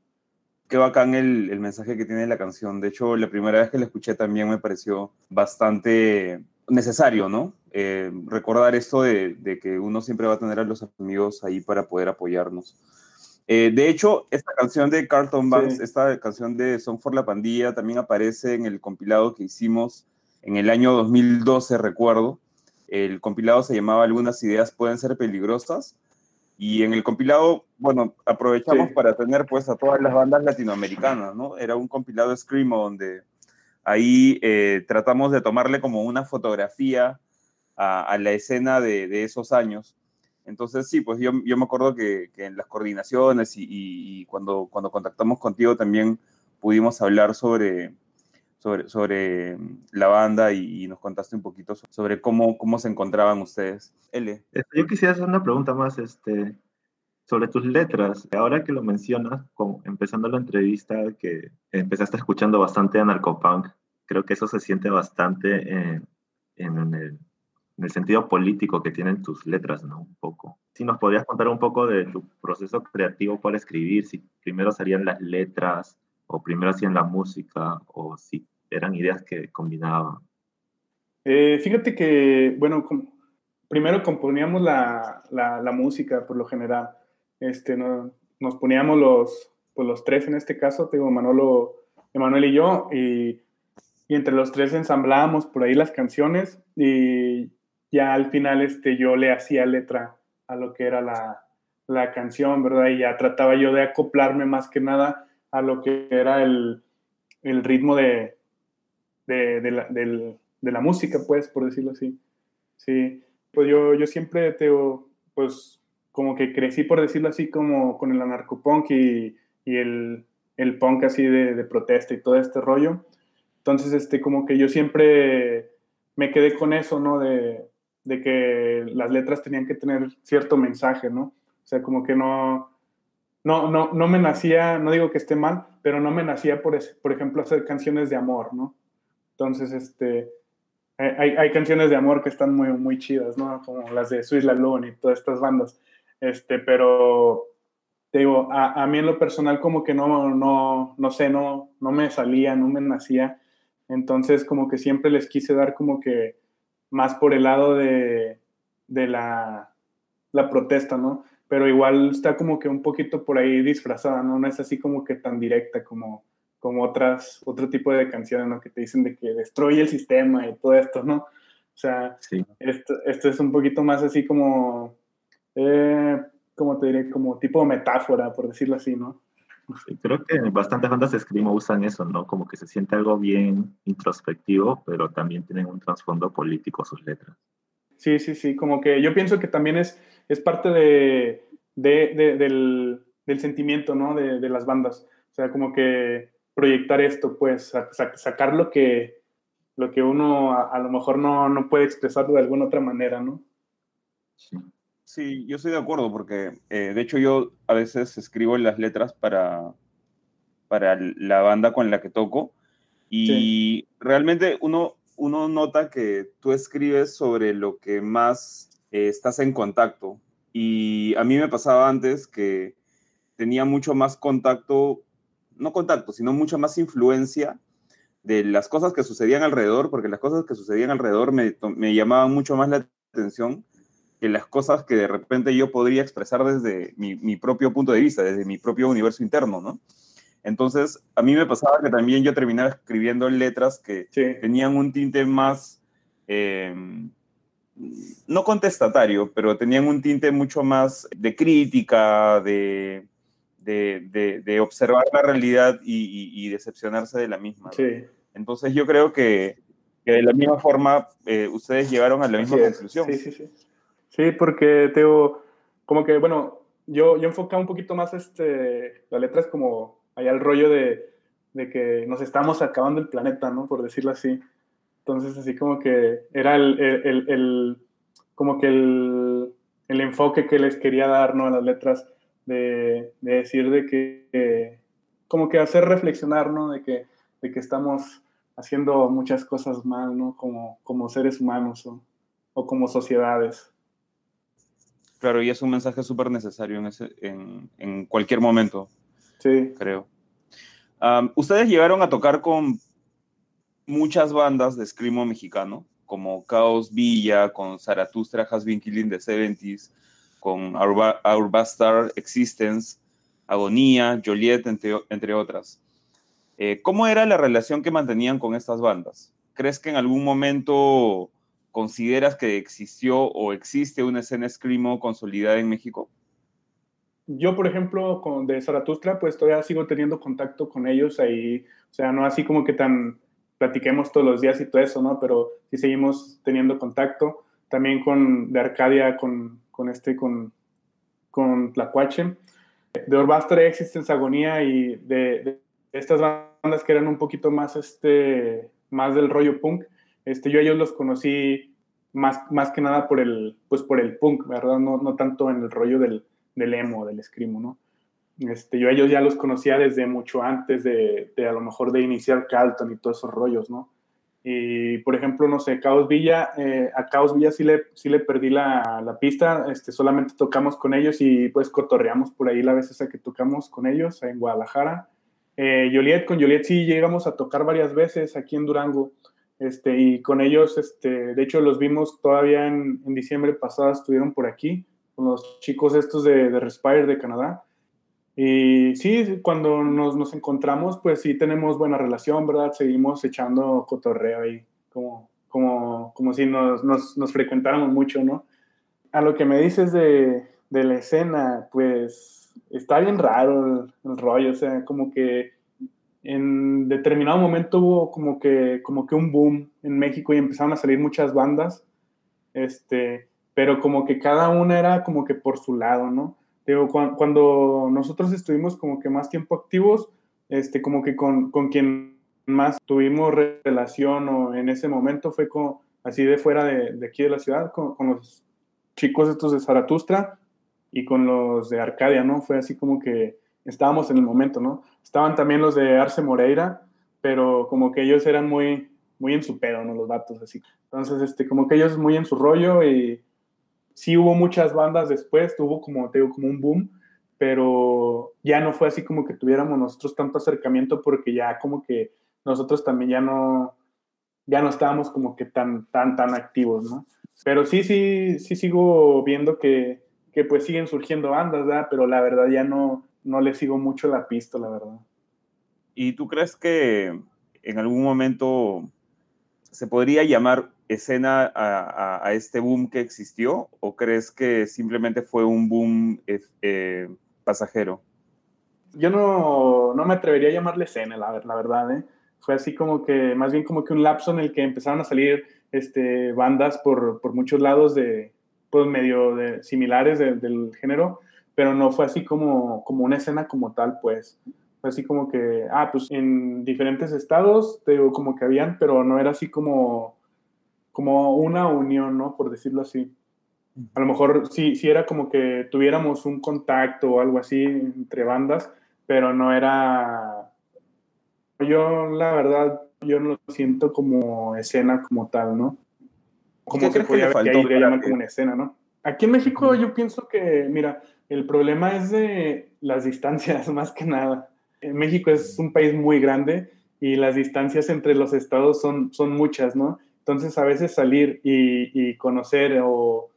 Qué bacán el, el mensaje que tiene la canción. De hecho, la primera vez que la escuché también me pareció bastante necesario, ¿no? Eh, recordar esto de, que uno siempre va a tener a los amigos ahí para poder apoyarnos. Eh, de hecho, esta canción de Carlton Banks, esta canción de Song for la Pandilla, también aparece en el compilado que hicimos en el año 2012, recuerdo. El compilado se llamaba Algunas ideas pueden ser peligrosas. Y en el compilado, bueno, aprovechamos para tener pues a todas las bandas latinoamericanas, ¿no? Era un compilado Screamo donde Ahí eh, tratamos de tomarle como una fotografía a, la escena de, esos años. Entonces, sí, pues yo, me acuerdo que, en las coordinaciones y, cuando, cuando contactamos contigo también pudimos hablar sobre, sobre, sobre la banda y, nos contaste un poquito sobre cómo, cómo se encontraban ustedes. L. Este, yo quisiera hacer una pregunta más este, sobre tus letras. Ahora que lo mencionas, empezando la entrevista, que empezaste escuchando bastante anarcopunk, creo que eso se siente bastante en, en, el, en, el, sentido político que tienen tus letras, ¿no? Un poco. Si nos podrías contar un poco de tu proceso creativo para escribir, si primero serían las letras, o primero hacían la música, o si eran ideas que combinaban. Eh, fíjate que, bueno, primero componíamos la, la, la, música por lo general. Este, no, nos poníamos los, pues los tres en este caso, tengo Manolo, Emanuel y yo, y y entre los tres ensamblábamos por ahí las canciones y ya al final este, yo le hacía letra a lo que era la, la canción, ¿verdad? Y ya trataba yo de acoplarme más que nada a lo que era el, el ritmo de, de, la, música, pues, por decirlo así. Sí, pues yo, yo siempre, te, pues, como que crecí, por decirlo así, como con el anarcopunk y, y el, el punk así de, de protesta y todo este rollo. Entonces, este, como que yo siempre me quedé con eso, ¿no? De, de que las letras tenían que tener cierto mensaje, ¿no? O sea, como que no, no, no, no me nacía, no digo que esté mal, pero no me nacía, por, por ejemplo, hacer canciones de amor, ¿no? Entonces, este, hay, hay canciones de amor que están muy, muy chidas, ¿no? Como las de Swiss Lone y todas estas bandas. Este, pero te digo, a, a, mí en lo personal como que no, no, no sé, no, no me salía, no me nacía entonces, como que siempre les quise dar como que más por el lado de, de la, la, protesta, ¿no? Pero igual está como que un poquito por ahí disfrazada, ¿no? No es así como que tan directa como, como otras, otro tipo de canciones, ¿no? Que te dicen de que destruye el sistema y todo esto, ¿no? O sea, esto, esto, es un poquito más así como, eh, como te diré, como tipo metáfora, por decirlo así, ¿no? Creo que bastantes bandas de Screamo usan eso, ¿no? Como que se siente algo bien introspectivo, pero también tienen un trasfondo político sus letras. Sí, sí, sí, como que yo pienso que también es, es parte de, del, del, sentimiento, ¿no? De, las bandas. O sea, como que proyectar esto, pues, sacar lo que, lo que uno a, lo mejor no, no, puede expresar de alguna otra manera, ¿no? Sí. Sí, yo estoy de acuerdo porque, eh, de hecho, yo a veces escribo las letras para, para la banda con la que toco y realmente uno, uno nota que tú escribes sobre lo que más eh, estás en contacto. Y a mí me pasaba antes que tenía mucho más contacto, no contacto, sino mucha más influencia de las cosas que sucedían alrededor, porque las cosas que sucedían alrededor me, me llamaban mucho más la atención que las cosas que de repente yo podría expresar desde mi, propio punto de vista, desde mi propio universo interno, ¿no? Entonces, a mí me pasaba que también yo terminaba escribiendo letras que tenían un tinte más, em, no contestatario, pero tenían un tinte mucho más de crítica, de, de, observar la realidad y, decepcionarse de la misma. Entonces, yo creo que, de la misma forma eh, ustedes llegaron a la misma conclusión. Sí, sí, sí. Sí, porque tengo, como que, bueno, yo, yo enfocaba un poquito más este, la letra es como allá el rollo de, de, que nos estamos acabando el planeta, ¿no? Por decirlo así. Entonces, así como que era el, el, el, como que el, el, enfoque que les quería dar, ¿no? A las letras, de, de decir de que, como que hacer reflexionar, ¿no? De que, de que estamos haciendo muchas cosas mal, ¿no? Como, como seres humanos o, o como sociedades. Claro, y es un mensaje súper necesario en, ese, en, en, cualquier momento. Sí. Creo. Ustedes llegaron a tocar con muchas bandas de screamo mexicano, como Chaos Villa, con Zaratustra Has Been Killing the 70s, con Our, Bastard Existence, Agonía, Joliet, entre, entre otras. Eh, ¿Cómo era la relación que mantenían con estas bandas? ¿Crees que en algún momento ¿consideras que existió o existe una escena Screamo consolidada en México? Yo, por ejemplo, con de Zaratustra, pues todavía sigo teniendo contacto con ellos ahí, o sea, no así como que tan platiquemos todos los días y todo eso, ¿no? Pero sí seguimos teniendo contacto. También con de Arcadia, con, con este, con, con Tlacuache. De Orbastre Existence Agonía y de, de, estas bandas que eran un poquito más, este, más del rollo punk, este, yo a ellos los conocí más, más que nada por el, pues por el punk, ¿verdad? No, no tanto en el rollo del, del emo, del escrimo, ¿no? Este, yo a ellos ya los conocía desde mucho antes de, de, a lo mejor de iniciar Carlton y todos esos rollos, ¿no? Y, por ejemplo, no sé, Caos Villa, eh, a Caos Villa sí le, sí le perdí la, la, pista, este, solamente tocamos con ellos y pues cotorreamos por ahí la vez esa que tocamos con ellos en Guadalajara. Eh, Joliet, con Joliet sí llegamos a tocar varias veces aquí en Durango. Este, y con ellos, este, de hecho, los vimos todavía en, en diciembre pasado, estuvieron por aquí, con los chicos estos de, de Respire de Canadá. Y sí, cuando nos, nos, encontramos, pues sí tenemos buena relación, ¿verdad? Seguimos echando cotorreo ahí, como, como, como si nos, nos, nos frecuentáramos mucho, ¿no? A lo que me dices de, de la escena, pues está bien raro el, el rollo, o sea, como que en determinado momento hubo como que, como que un boom en México y empezaron a salir muchas bandas, este, pero como que cada una era como que por su lado, ¿no? Digo, cuando, nosotros estuvimos como que más tiempo activos, este, como que con, con quien más tuvimos relación o en ese momento fue con, así de fuera de, de aquí de la ciudad, con, con, los chicos estos de Zaratustra y con los de Arcadia, ¿no? Fue así como que estábamos en el momento, ¿no? Estaban también los de Arce Moreira, pero como que ellos eran muy, muy en su pedo, ¿no? Los datos, así. Entonces, este, como que ellos muy en su rollo y sí hubo muchas bandas después, tuvo como, te digo, como un boom, pero ya no fue así como que tuviéramos nosotros tanto acercamiento porque ya como que nosotros también ya no, ya no estábamos como que tan, tan, tan activos, ¿no? Pero sí, sí, sí sigo viendo que, que pues siguen surgiendo bandas, ¿verdad? Pero la verdad ya no, no le sigo mucho la pista, la verdad. ¿Y tú crees que en algún momento se podría llamar escena a, este boom que existió o crees que simplemente fue un boom eh, pasajero? yo no, no me atrevería a llamarle escena, la, la verdad, ¿eh? Fue así como que, más bien como que un lapso en el que empezaron a salir este, bandas por, por muchos lados de, pues medio de, similares del género, pero no fue así como, como una escena como tal, pues. Fue así como que, ah, pues en diferentes estados, te digo, como que habían, pero no era así como, como una unión, ¿no? Por decirlo así. A lo mejor sí, sí era como que tuviéramos un contacto o algo así entre bandas, pero no era... Yo, la verdad, yo no lo siento como escena como tal, ¿no? Como se podía llamar como una escena, ¿no? Aquí en México yo pienso que, mira, el problema es de las distancias, (laughs) más que nada. México es un país muy grande y las distancias entre los estados son, son muchas, ¿no? Entonces a veces salir y, conocer o,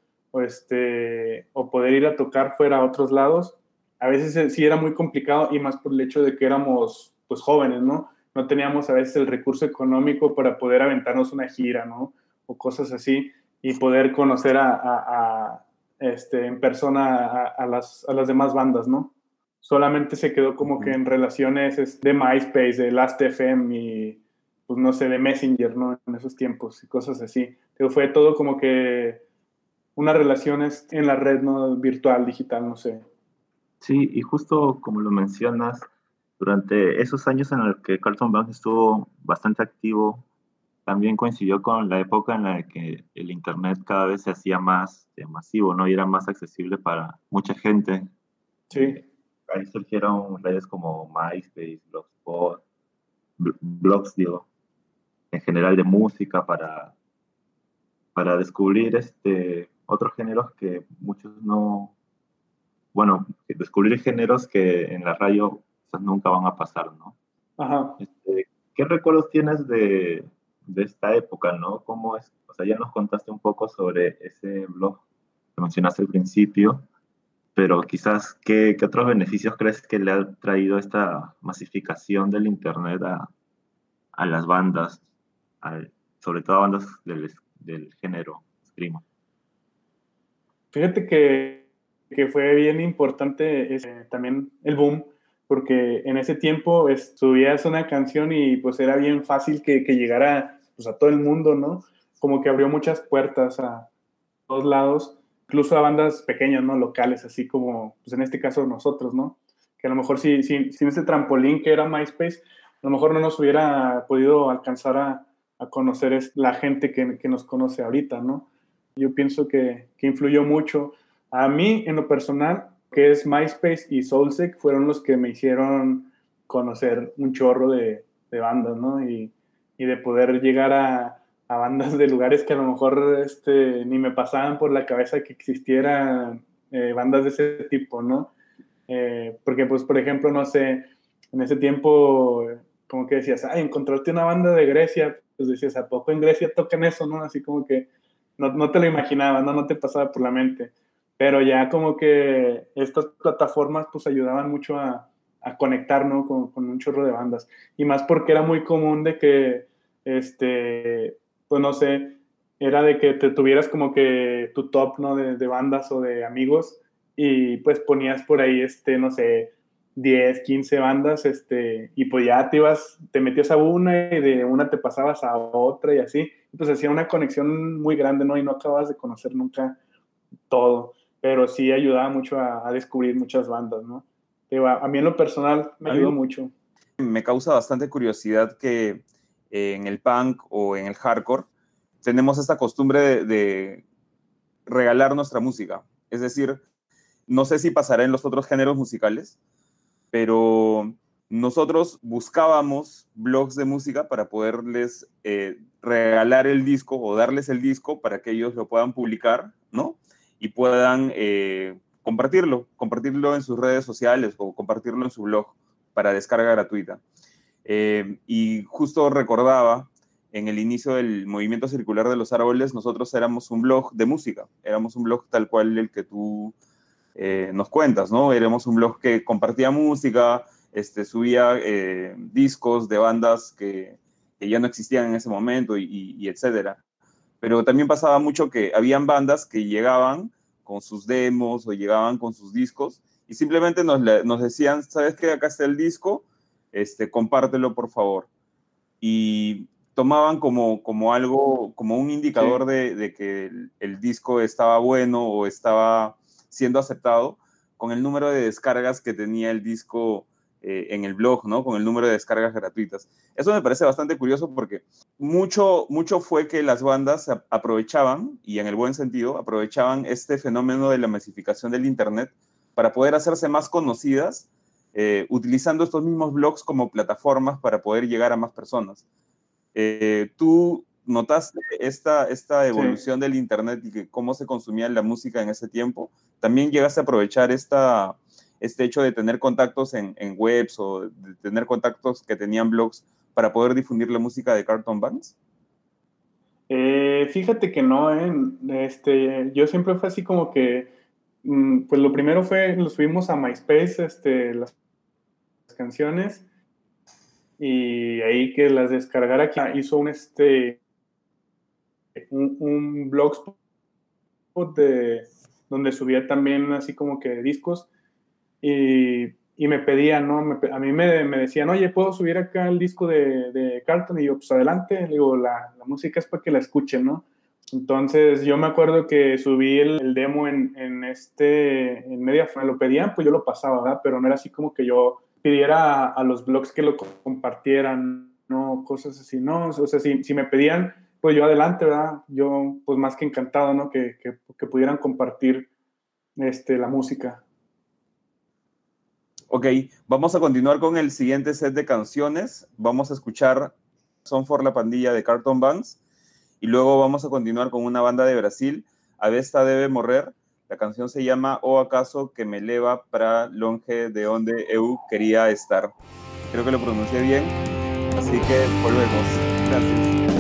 este, o poder ir a tocar fuera a otros lados, a veces sí era muy complicado y más por el hecho de que éramos pues jóvenes, ¿no? No teníamos a veces el recurso económico para poder aventarnos una gira, ¿no? O cosas así y poder conocer a, este, en persona a, las, a las demás bandas, ¿no? Solamente se quedó como que en relaciones de MySpace, de Last.fm y, pues no sé, de Messenger, ¿no? En esos tiempos y cosas así. Pero fue todo como que unas relaciones en la red, ¿no? Virtual, digital, no sé. Sí, y justo como lo mencionas, durante esos años en los que Carlton Bank estuvo bastante activo también coincidió con la época en la que el Internet cada vez se hacía más eh, masivo, ¿no? Y era más accesible para mucha gente. Sí. Ahí surgieron redes como MySpace, Blogspot, blogs, digo, en general de música para, para descubrir este, otros géneros que muchos no, bueno, descubrir géneros que en la radio nunca van a pasar, ¿no? Ajá. Este, ¿Qué recuerdos tienes de, de esta época, ¿no? ¿Cómo es? O sea, ya nos contaste un poco sobre ese blog que mencionaste al principio, pero quizás, ¿qué, qué otros beneficios crees que le ha traído esta masificación del Internet a, a las bandas, sobre todo a bandas del, del género Screamo? Fíjate que, que, fue bien importante también el boom porque en ese tiempo subías una canción y pues era bien fácil que, que llegara pues, a todo el mundo, ¿no? Como que abrió muchas puertas a todos lados, incluso a bandas pequeñas, ¿no? Locales, así como, pues en este caso nosotros, ¿no? Que a lo mejor si, si, sin ese trampolín que era MySpace, a lo mejor no nos hubiera podido alcanzar a, a conocer la gente que, que, nos conoce ahorita, ¿no? Yo pienso que, que influyó mucho. A mí, en lo personal, que es MySpace y Soulsec, fueron los que me hicieron conocer un chorro de, de bandas, ¿no? Y, y, de poder llegar a, a, bandas de lugares que a lo mejor este, ni me pasaban por la cabeza que existieran eh, bandas de ese tipo, ¿no? Eh, porque, pues, por ejemplo, no sé, en ese tiempo, como que decías, ay, encontraste una banda de Grecia, pues decías, ¿a poco en Grecia tocan eso, no? Así como que no, no te lo imaginabas, ¿no? No te pasaba por la mente pero ya como que estas plataformas pues ayudaban mucho a, a conectar, ¿no? Con, con, un chorro de bandas. Y más porque era muy común de que, este, pues no sé, era de que te tuvieras como que tu top, ¿no? De, de, bandas o de amigos y pues ponías por ahí, este, no sé, 10, 15 bandas, este, y pues ya te ibas, te metías a una y de una te pasabas a otra y así, pues hacía una conexión muy grande, ¿no? Y no acabas de conocer nunca todo pero sí ayudaba mucho a, descubrir muchas bandas, ¿no? a, mí en lo personal me ayudó mucho. Me causa bastante curiosidad que eh, en el punk o en el hardcore tenemos esta costumbre de, regalar nuestra música. Es decir, no sé si pasará en los otros géneros musicales, pero nosotros buscábamos blogs de música para poderles eh, regalar el disco o darles el disco para que ellos lo puedan publicar, ¿no? Y puedan eh, compartirlo, compartirlo en sus redes sociales o compartirlo en su blog para descarga gratuita. Eh, y justo recordaba, en el inicio del movimiento circular de los árboles, nosotros éramos un blog de música, éramos un blog tal cual el que tú eh, nos cuentas, ¿no? Éramos un blog que compartía música, este, subía discos de bandas que, que, ya no existían en ese momento y, etcétera pero también pasaba mucho que habían bandas que llegaban con sus demos o llegaban con sus discos y simplemente nos, nos decían, ¿sabes qué? Acá está el disco, este, compártelo por favor. Y tomaban como, como algo, como un indicador de, que el, disco estaba bueno o estaba siendo aceptado con el número de descargas que tenía el disco eh, en el blog, ¿no? Con el número de descargas gratuitas. Eso me parece bastante curioso porque mucho, mucho fue que las bandas aprovechaban, y en el buen sentido, aprovechaban este fenómeno de la masificación del Internet para poder hacerse más conocidas, eh, utilizando estos mismos blogs como plataformas para poder llegar a más personas. Eh, ¿Tú notaste esta, esta evolución del Internet y que cómo se consumía la música en ese tiempo? ¿También llegaste a aprovechar esta, este hecho de tener contactos en, webs o de tener contactos que tenían blogs para poder difundir la música de Carton Bands? Eh, fíjate que no, ¿eh? este, yo siempre fue así como que, mm, pues lo primero fue, nos subimos a MySpace, este, las canciones, y ahí que las descargara, hizo un, este, un, un blogspot de, donde subía también así como que discos y, y me pedían, ¿no? a mí me, me, decían, oye, ¿puedo subir acá el disco de, de Carlton? Y yo, pues adelante, digo, la, la, música es para que la escuchen, ¿no? Entonces yo me acuerdo que subí el, el demo en, en, este, en media, me lo pedían, pues yo lo pasaba, ¿verdad? Pero no era así como que yo pidiera a, los blogs que lo compartieran, ¿no? Cosas así, ¿no? O sea, si, si, me pedían, pues yo adelante, ¿verdad? Yo, pues más que encantado, ¿no? Que, que, que pudieran compartir este, la música. Ok, vamos a continuar con el siguiente set de canciones. Vamos a escuchar Son for la pandilla de Carton Bands y luego vamos a continuar con una banda de Brasil, Avesta debe morrer, la canción se llama O acaso que me eleva para longe de donde eu quería estar. Creo que lo pronuncié bien, así que volvemos. Gracias.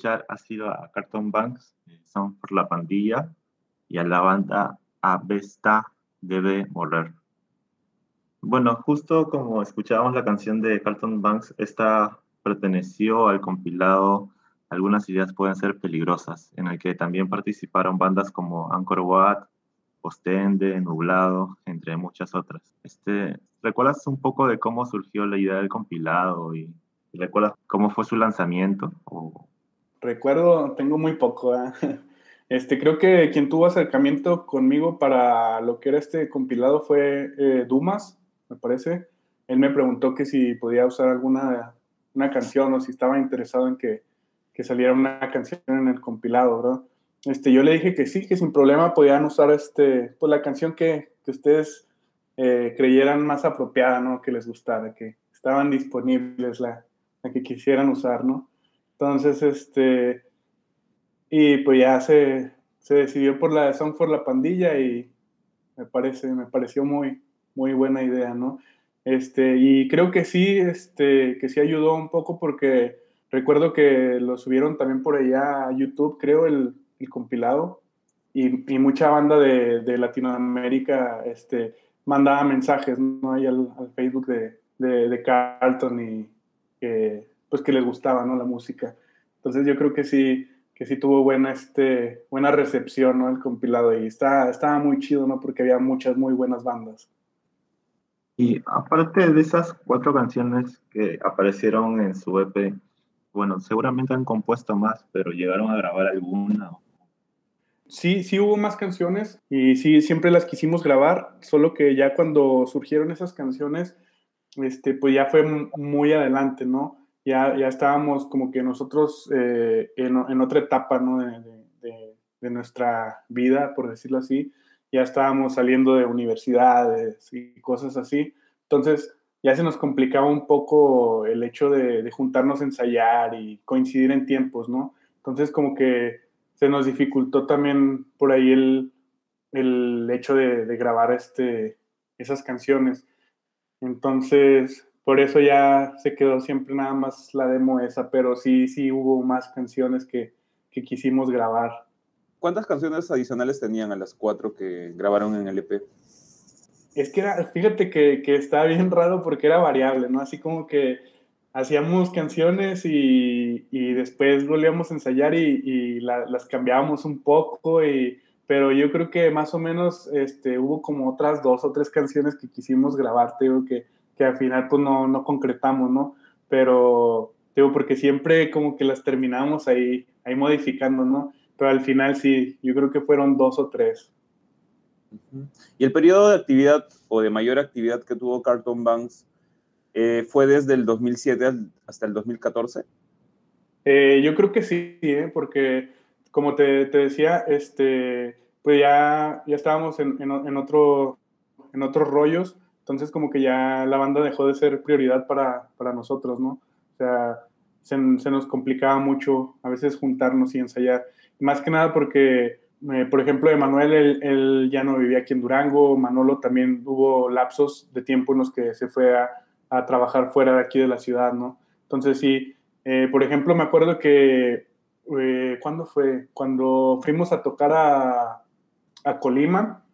Escuchar ha sido a Carton Banks, Son por la Pandilla, y a la banda Avesta Debe Morir. Bueno, justo como escuchábamos la canción de Carlton Banks, esta perteneció al compilado Algunas ideas pueden ser peligrosas, en el que también participaron bandas como Angkor Wat, Ostende, Nublado, entre muchas otras. Este, ¿Recuerdas un poco de cómo surgió la idea del compilado y, recuerdas cómo fue su lanzamiento? Recuerdo, tengo muy poco. ¿eh? (laughs) Este, creo que quien tuvo acercamiento conmigo para lo que era este compilado fue eh, Dumas, me parece. Él me preguntó que si podía usar alguna una canción o si estaba interesado en que, que saliera una canción en el compilado, ¿verdad? Este, yo le dije que sí, que sin problema podían usar este, pues la canción que, que ustedes eh, creyeran más apropiada, ¿no? Que les gustara, que estaban disponibles, la, la que quisieran usar, ¿no? Entonces, este, y pues ya se, se decidió por la de Song for la Pandilla y me parece, me pareció muy, muy buena idea, ¿no? Este, y creo que sí, este, que sí ayudó un poco porque recuerdo que lo subieron también por allá a YouTube, creo, el, el compilado, y, y, mucha banda de, de, Latinoamérica este, mandaba mensajes ¿no? ahí al, Facebook de, de, de, Carlton y que, pues que les gustaba ¿no? la música. Entonces yo creo que sí, que sí tuvo buena, este, buena recepción, ¿no? El compilado y está, estaba muy chido, ¿no? Porque había muchas muy buenas bandas. Y aparte de esas cuatro canciones que aparecieron en su EP, bueno, seguramente han compuesto más, pero llegaron a grabar alguna. Sí, sí hubo más canciones y sí, siempre las quisimos grabar, solo que ya cuando surgieron esas canciones, este, pues ya fue muy adelante, ¿no? Ya, ya estábamos como que nosotros eh, en, en, otra etapa ¿no? de, de, de, nuestra vida, por decirlo así. Ya estábamos saliendo de universidades y cosas así. Entonces ya se nos complicaba un poco el hecho de, juntarnos a ensayar y coincidir en tiempos, ¿no? Entonces como que se nos dificultó también por ahí el, el hecho de, de grabar este, esas canciones. Entonces, por eso ya se quedó siempre nada más la demo esa, pero sí, sí hubo más canciones que, que quisimos grabar. ¿Cuántas canciones adicionales tenían a las cuatro que grabaron en el EP? Es que era, fíjate que, que estaba bien raro porque era variable, ¿no? Así como que hacíamos canciones y, y después volvíamos a ensayar y, y la, las cambiábamos un poco, y, pero yo creo que más o menos este, hubo como otras dos o tres canciones que quisimos grabar, te digo que que al final pues no, no concretamos, ¿no? Pero, digo, porque siempre como que las terminamos ahí, ahí modificando, ¿no? Pero al final sí, yo creo que fueron dos o tres. ¿Y el periodo de actividad o de mayor actividad que tuvo Carton Banks eh, fue desde el 2007 hasta el 2014? Eh, yo creo que sí, ¿eh? porque como te, te, decía, este, pues ya, ya estábamos en, en, en, otro, en otros rollos entonces como que ya la banda dejó de ser prioridad para, para nosotros, ¿no? O sea, se, se, nos complicaba mucho a veces juntarnos y ensayar. Más que nada porque, eh, por ejemplo, Emanuel, él, él, ya no vivía aquí en Durango, Manolo también hubo lapsos de tiempo en los que se fue a, a trabajar fuera de aquí de la ciudad, ¿no? Entonces sí, eh, por ejemplo, me acuerdo que, eh, ¿cuándo fue? Cuando fuimos a tocar a, a Colima,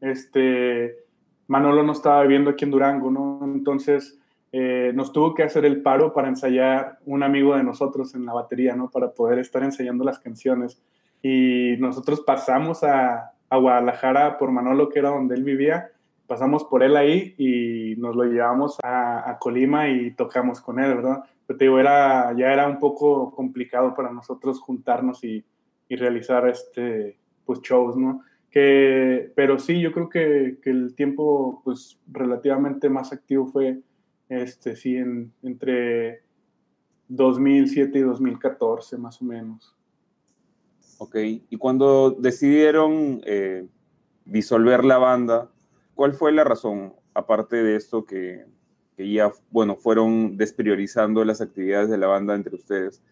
este Manolo no estaba viviendo aquí en Durango, ¿no? Entonces eh, nos tuvo que hacer el paro para ensayar un amigo de nosotros en la batería, ¿no? Para poder estar ensayando las canciones. Y nosotros pasamos a, a Guadalajara por Manolo, que era donde él vivía, pasamos por él ahí y nos lo llevamos a, a, Colima y tocamos con él, ¿verdad? Pero te digo, ya era un poco complicado para nosotros juntarnos y, y realizar este, pues, shows, ¿no? Pero sí, yo creo que, el tiempo pues relativamente más activo fue este, sí, en, entre 2007 y 2014 más o menos. Ok, y cuando decidieron eh, disolver la banda, ¿cuál fue la razón, aparte de esto que, que ya, bueno, fueron despriorizando las actividades de la banda entre ustedes?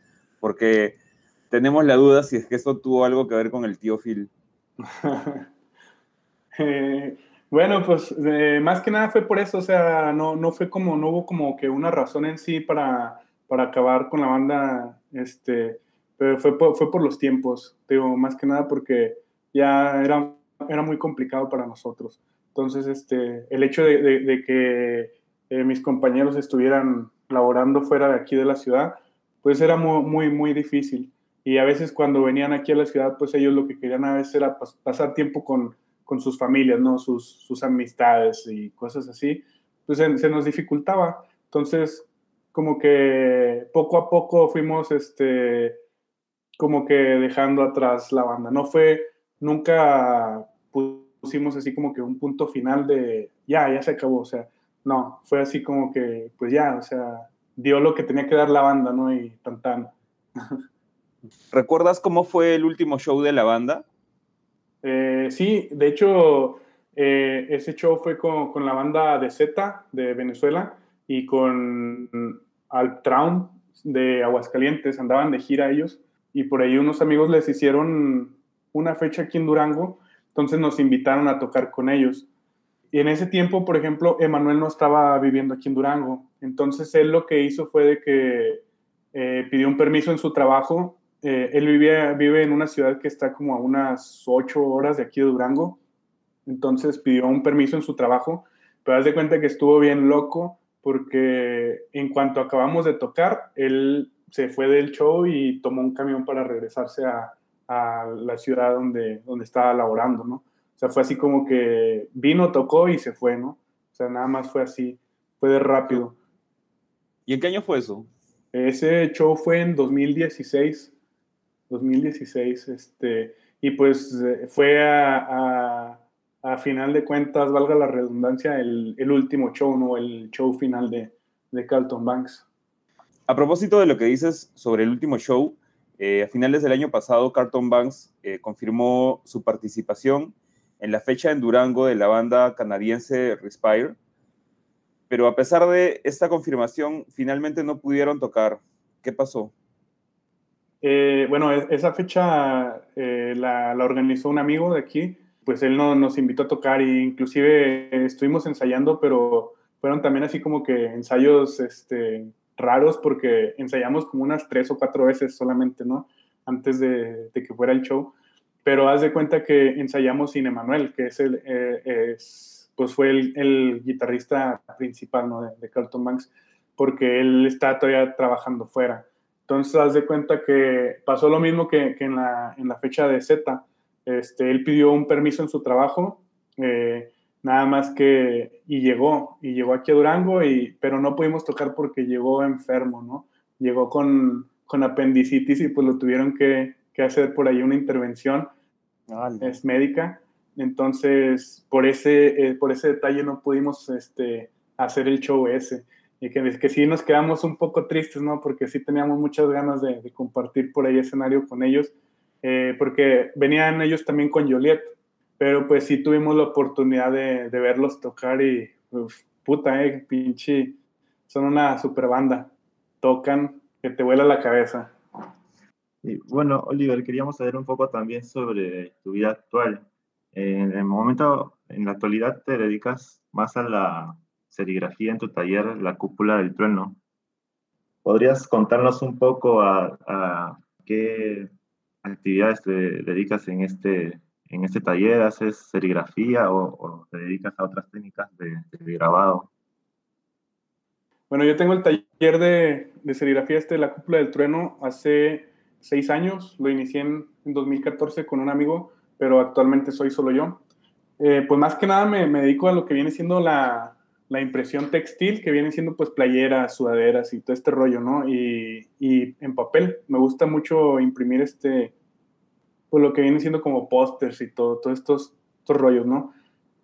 Porque tenemos la duda si es que esto tuvo algo que ver con el tío Phil. (laughs) eh, bueno, pues eh, más que nada fue por eso, o sea, no, no fue como, no hubo como que una razón en sí para, para acabar con la banda, este, pero fue por, fue por los tiempos, digo, más que nada porque ya era, era muy complicado para nosotros. Entonces, este, el hecho de, que eh, mis compañeros estuvieran laborando fuera de aquí de la ciudad, pues era muy, muy, muy difícil. Y a veces cuando venían aquí a la ciudad, pues ellos lo que querían a veces era pasar tiempo con, con sus familias, ¿no? Sus, sus, amistades y cosas así. Pues se, se, nos dificultaba. Entonces, como que poco a poco fuimos, este, como que dejando atrás la banda. No fue, nunca pusimos así como que un punto final de, ya, ya se acabó. O sea, no, fue así como que, pues ya, o sea, dio lo que tenía que dar la banda, ¿no? Y tan tan. (laughs) ¿Recuerdas cómo fue el último show de la banda? Eh, sí, de hecho, eh, ese show fue con, con, la banda de Z de Venezuela y con Altraum de Aguascalientes. Andaban de gira ellos y por ahí unos amigos les hicieron una fecha aquí en Durango, entonces nos invitaron a tocar con ellos. Y en ese tiempo, por ejemplo, Emanuel no estaba viviendo aquí en Durango, entonces él lo que hizo fue de que eh, pidió un permiso en su trabajo eh, él vive en una ciudad que está como a unas ocho horas de aquí de Durango, entonces pidió un permiso en su trabajo, pero haz de cuenta que estuvo bien loco porque en cuanto acabamos de tocar, él se fue del show y tomó un camión para regresarse a, a la ciudad donde, donde estaba laborando, ¿no? O sea, fue así como que vino, tocó y se fue, ¿no? O sea, nada más fue así, fue de rápido. ¿Y en qué año fue eso? Ese show fue en 2016. 2016, este, y pues eh, fue a, a, final de cuentas, valga la redundancia, el, el, último show, ¿no? El show final de, de Carlton Banks. A propósito de lo que dices sobre el último show, eh, a finales del año pasado, Carlton Banks eh, confirmó su participación en la fecha en Durango de la banda canadiense Respire, pero a pesar de esta confirmación, finalmente no pudieron tocar. ¿Qué pasó? Eh, bueno, esa fecha eh, la, organizó un amigo de aquí, pues él no, nos invitó a tocar e inclusive estuvimos ensayando, pero fueron también así como que ensayos este, raros porque ensayamos como unas tres o cuatro veces solamente, ¿no? Antes de, que fuera el show. Pero haz de cuenta que ensayamos sin Emanuel, que es el, eh, pues fue el, guitarrista principal ¿no? de, de Carlton Banks, porque él está todavía trabajando fuera. Entonces, haz de cuenta que pasó lo mismo que, en, la, en, la, fecha de Z. Este, él pidió un permiso en su trabajo, eh, nada más que, y llegó, y llegó aquí a Durango, y, pero no pudimos tocar porque llegó enfermo, ¿no? Llegó con, con apendicitis y pues lo tuvieron que, que hacer por ahí una intervención, es médica. Entonces, por ese, eh, por ese detalle no pudimos este, hacer el show ese y que, que sí nos quedamos un poco tristes, ¿no? Porque sí teníamos muchas ganas de, compartir por ahí escenario con ellos, eh, porque venían ellos también con Joliet, pero pues sí tuvimos la oportunidad de, verlos tocar y, puta, eh, pinche, son una super banda, tocan que te vuela la cabeza. Y bueno, Oliver, queríamos saber un poco también sobre tu vida actual. En el momento, en la actualidad, te dedicas más a la serigrafía en tu taller La Cúpula del Trueno. ¿Podrías contarnos un poco a, qué actividades te dedicas en este, en este taller? ¿Haces serigrafía o, te dedicas a otras técnicas de, grabado? Bueno, yo tengo el taller de, de, serigrafía este La Cúpula del Trueno hace seis años. Lo inicié en, 2014 con un amigo, pero actualmente soy solo yo. Eh, pues más que nada me, me, dedico a lo que viene siendo la, la impresión textil, que vienen siendo pues playeras, sudaderas y todo este rollo, ¿no? Y, y en papel, me gusta mucho imprimir este, pues lo que viene siendo como pósters y todo, todos estos, estos rollos, ¿no?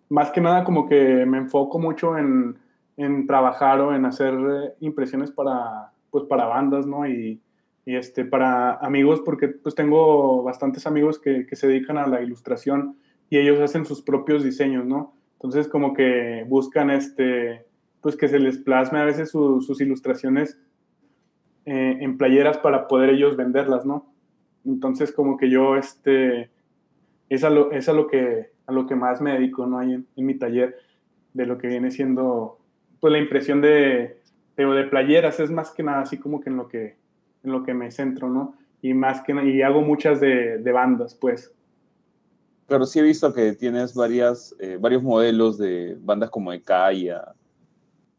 Más que nada como que me enfoco mucho en, en trabajar o en hacer impresiones para, pues para bandas, ¿no? Y, y este, para amigos, porque pues tengo bastantes amigos que, que se dedican a la ilustración y ellos hacen sus propios diseños, ¿no? Entonces, como que buscan este, pues que se les plasme a veces sus ilustraciones eh, en playeras para poder ellos venderlas, ¿no? Entonces, como que yo, este, es a lo, es a lo, que, a lo que más me dedico, ¿no? Ahí en, mi taller, de lo que viene siendo, pues la impresión de, de, de playeras, es más que nada así como que en lo que, en lo que me centro, ¿no? y más que y hago muchas de, de bandas, pues. Claro, sí he visto que tienes varias, eh, varios modelos de bandas como Ekaya,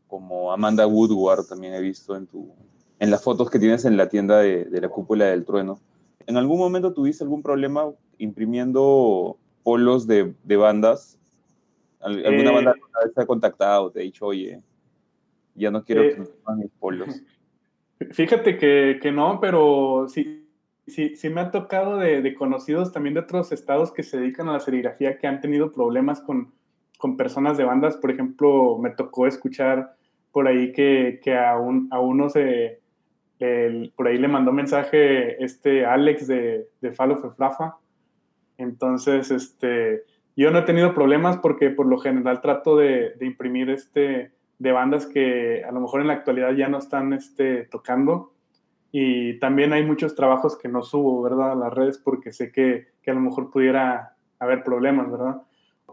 como Amanda Woodward, también he visto en, tu, en las fotos que tienes en la tienda de, de la cúpula del trueno. ¿En algún momento tuviste algún problema imprimiendo polos de, de bandas? ¿Alguna eh, banda te ha contactado, te ha dicho, oye, ya no quiero eh, que me mis polos? (laughs) Fíjate que, que, no, pero sí, sí, sí me ha tocado de, de, conocidos también de otros estados que se dedican a la serigrafía que han tenido problemas con, con personas de bandas. Por ejemplo, me tocó escuchar por ahí que, que a, un, a uno se, por ahí le mandó mensaje este Alex de, de Fall of Flafa. Entonces, este, yo no he tenido problemas porque por lo general trato de, de, imprimir este, de bandas que a lo mejor en la actualidad ya no están este, tocando. Y también hay muchos trabajos que no subo, ¿verdad? A las redes porque sé que, que a lo mejor pudiera haber problemas, ¿verdad?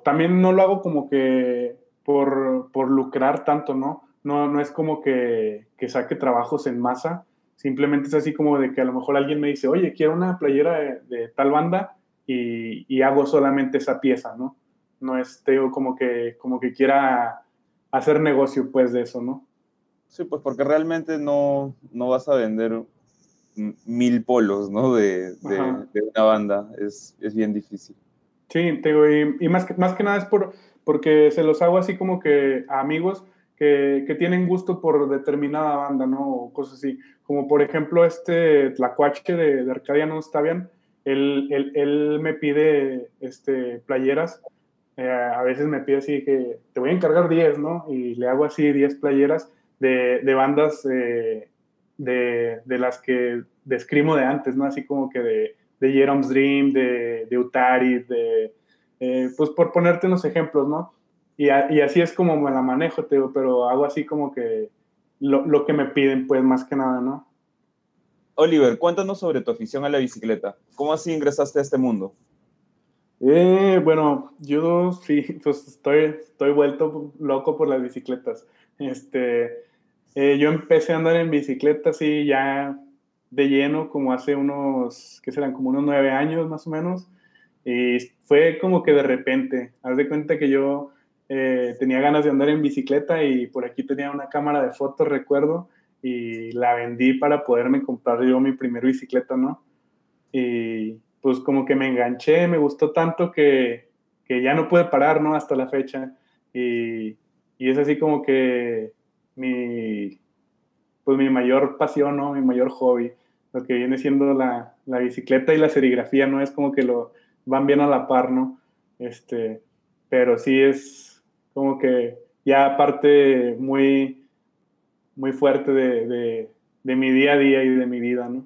También no lo hago como que por, por lucrar tanto, ¿no? no, no es como que, que, saque trabajos en masa, simplemente es así como de que a lo mejor alguien me dice, oye, quiero una playera de, tal banda y, y, hago solamente esa pieza, ¿no? No es, tengo como que, como que quiera hacer negocio pues de eso, ¿no? Sí, pues porque realmente no, no vas a vender mil polos, ¿no? De, de, de una banda, es, es, bien difícil. Sí, tengo, y, y, más, que, más que nada es por, porque se los hago así como que a amigos, que, tienen gusto por determinada banda, ¿no? O cosas así. Como por ejemplo este Tlacuache de, de Arcadia No Está Bien, él, él, él, me pide este, playeras. Eh, a veces me pide así que te voy a encargar 10, ¿no? Y le hago así 10 playeras de, de bandas eh, de, de, las que descrimo de antes, ¿no? Así como que de, de Jerome's Dream, de, de Utari, de, eh, pues por ponerte unos ejemplos, ¿no? Y, y, así es como me la manejo, te digo, pero hago así como que lo, lo, que me piden, pues más que nada, ¿no? Oliver, cuéntanos sobre tu afición a la bicicleta. ¿Cómo así ingresaste a este mundo? Eh, bueno, yo sí, pues estoy, estoy vuelto loco por las bicicletas. Este, eh, yo empecé a andar en bicicleta así ya de lleno, como hace unos, ¿qué serán? Como unos nueve años más o menos. Y fue como que de repente, haz de cuenta que yo eh, tenía ganas de andar en bicicleta y por aquí tenía una cámara de fotos, recuerdo, y la vendí para poderme comprar yo mi primer bicicleta, ¿no? Y pues como que me enganché, me gustó tanto que, que ya no pude parar, ¿no? Hasta la fecha. Y, y, es así como que mi, pues mi mayor pasión, ¿no? Mi mayor hobby, lo que viene siendo la, la bicicleta y la serigrafía, ¿no? Es como que lo van bien a la par, ¿no? Este, pero sí es, como que ya parte muy, muy fuerte de, de, de, mi día a día y de mi vida, ¿no?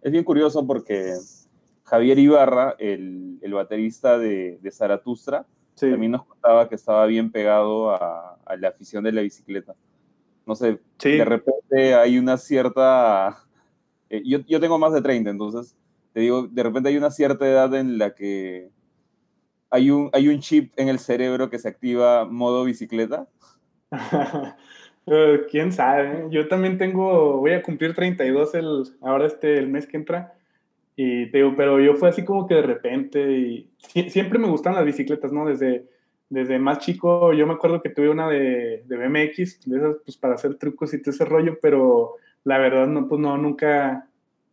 Es bien curioso porque Javier Ibarra, el, el baterista de, de Zaratustra, sí. también nos contaba que estaba bien pegado a, a la afición de la bicicleta. No sé, sí. de repente hay una cierta... Eh, yo, yo tengo más de 30, entonces te digo, de repente hay una cierta edad en la que hay un, hay un chip en el cerebro que se activa modo bicicleta? uh, (laughs) ¿Quién sabe? Yo también tengo, voy a cumplir 32 el, ahora este, el mes que entra. Y te digo, pero yo fue así como que de repente y siempre me gustan las bicicletas, ¿no? Desde, desde más chico, yo me acuerdo que tuve una de, de BMX, de esas pues para hacer trucos y todo ese rollo, pero la verdad no, pues no, nunca,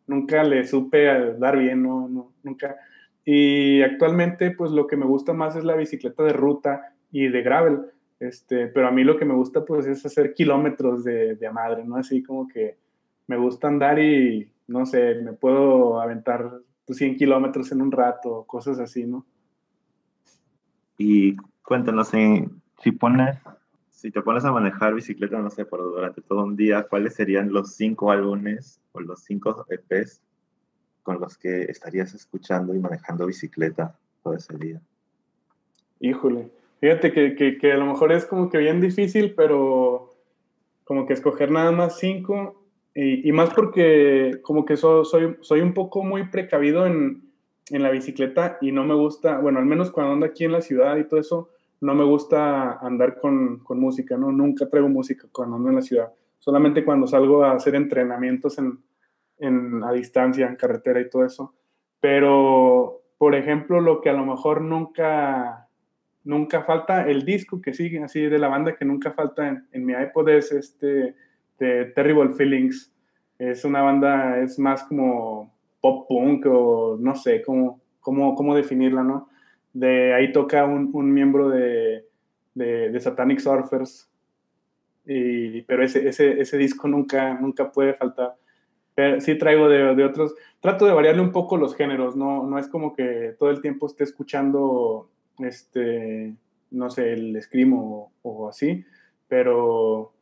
nunca le supe dar bien, no, no, nunca y actualmente, pues lo que me gusta más es la bicicleta de ruta y de gravel. Este, pero a mí lo que me gusta, pues, es hacer kilómetros de, de madre, ¿no? Así como que me gusta andar y, no sé, me puedo aventar 100 pues, kilómetros en un rato, cosas así, ¿no? Y cuéntanos, si pones, si te pones a manejar bicicleta, no sé, por durante todo un día, ¿cuáles serían los cinco álbumes o los cinco EPs con los que estarías escuchando y manejando bicicleta todo ese día? Híjole, fíjate que, que, a lo mejor es como que bien difícil, pero como que escoger nada más cinco, y, y más porque como que so, soy, soy un poco muy precavido en, en la bicicleta y no me gusta, bueno, al menos cuando ando aquí en la ciudad y todo eso, no me gusta andar con, con música, ¿no? Nunca traigo música cuando ando en la ciudad. Solamente cuando salgo a hacer entrenamientos en, en, a distancia, en carretera y todo eso. Pero, por ejemplo, lo que a lo mejor nunca, nunca falta, el disco que sigue así de la banda que nunca falta en, en mi iPod es este de Terrible Feelings. Es una banda, es más como pop punk o no sé cómo, cómo, cómo definirla, ¿no? De ahí toca un, un miembro de, de, Satanic Surfers, y, pero ese, ese, ese disco nunca, nunca puede faltar. Pero sí traigo de, de, otros, trato de variarle un poco los géneros, no, no es como que todo el tiempo esté escuchando, este, no sé, el Scream o, o así, pero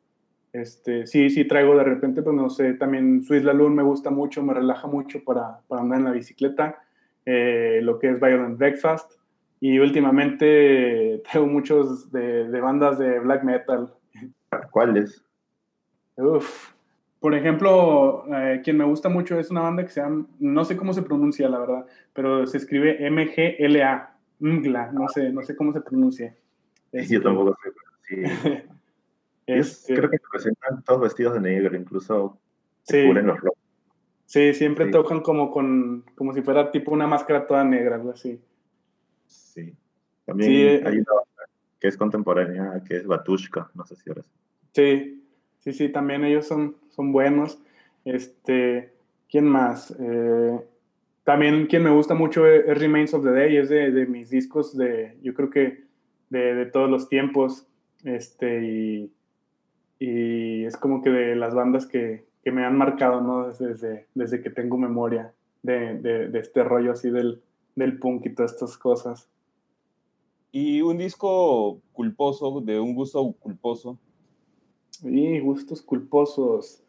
este, sí, sí traigo de repente, pues no sé, también Swiss Laloon me gusta mucho, me relaja mucho para, para andar en la bicicleta, eh, lo que es Violent Breakfast, y últimamente (laughs) tengo muchos de, de bandas de black metal. ¿Cuáles? Uf, por ejemplo, eh, quien me gusta mucho es una banda que se llama, no sé cómo se pronuncia la verdad, pero se escribe MGLA, MGLA, no sé, no sé cómo se pronuncia. Yo tampoco sé, sí. (laughs) Este, creo que se presentan todos vestidos de negro, incluso sí. cubren los rojos. Sí, siempre tocan como con como si fuera tipo una máscara toda negra, algo así. Sí. También eh, hay una que es contemporánea, que es Batushka, no sé si ahora sí. Sí, sí, también ellos son, son buenos. Este, ¿quién más? Eh, también quien me gusta mucho es, Remains of the Day, es de, de, mis discos de, yo creo que de, de todos los tiempos. Este, y y es como que de las bandas que, que me han marcado, ¿no? Desde, desde que tengo memoria de, de, de, este rollo así del, del punk y todas estas cosas. ¿Y un disco culposo, de un gusto culposo? Y gustos culposos.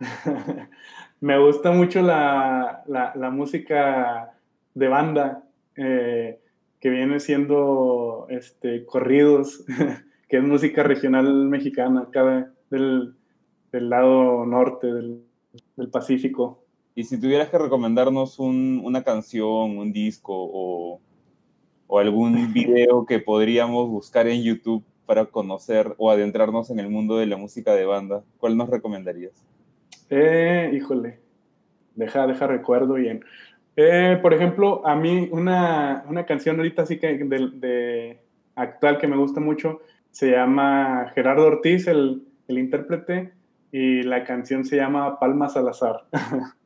(laughs) me gusta mucho la, la, la música de banda, eh, que viene siendo este, corridos, (laughs) que es música regional mexicana, acá del, del lado norte del, del, Pacífico. Y si tuvieras que recomendarnos un, una canción, un disco o, o algún (laughs) video que podríamos buscar en YouTube para conocer o adentrarnos en el mundo de la música de banda, ¿cuál nos recomendarías? Eh, híjole, deja, deja recuerdo bien. Eh, por ejemplo, a mí una, una canción ahorita sí que de, de, actual que me gusta mucho se llama Gerardo Ortiz, el, el intérprete, y la canción se llama Palma Salazar. (laughs)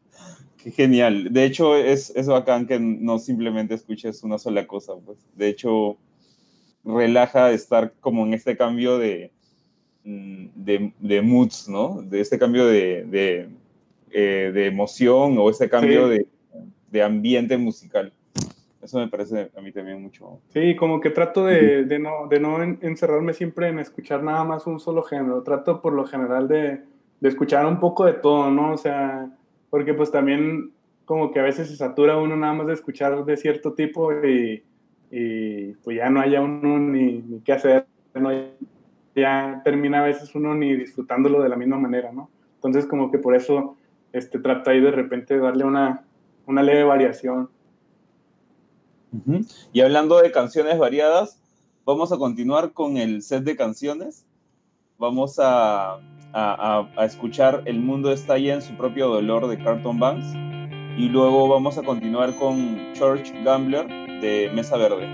Qué genial. De hecho, es, es bacán que no simplemente escuches una sola cosa. Pues. De hecho, relaja estar como en este cambio de, mm, de, de moods, ¿no? De este cambio de, de, eh, de emoción o este cambio sí. de, de ambiente musical. Eso me parece a mí también mucho. Sí, como que trato de, de, no, de no encerrarme siempre en escuchar nada más un solo género. Trato por lo general de, de escuchar un poco de todo, ¿no? O sea, porque pues también como que a veces se satura uno nada más de escuchar de cierto tipo y, y pues ya no haya uno ni, ni qué hacer, ¿no? ya termina a veces uno ni disfrutándolo de la misma manera, ¿no? Entonces como que por eso este, trata ahí de repente de darle una, una leve variación. Uh -huh. Y hablando de canciones variadas, vamos a continuar con el set de canciones. Vamos a, a, escuchar El mundo está ya en su propio dolor de Carlton Banks. Y luego vamos a continuar con Church Gambler de Mesa Verde.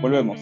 Volvemos.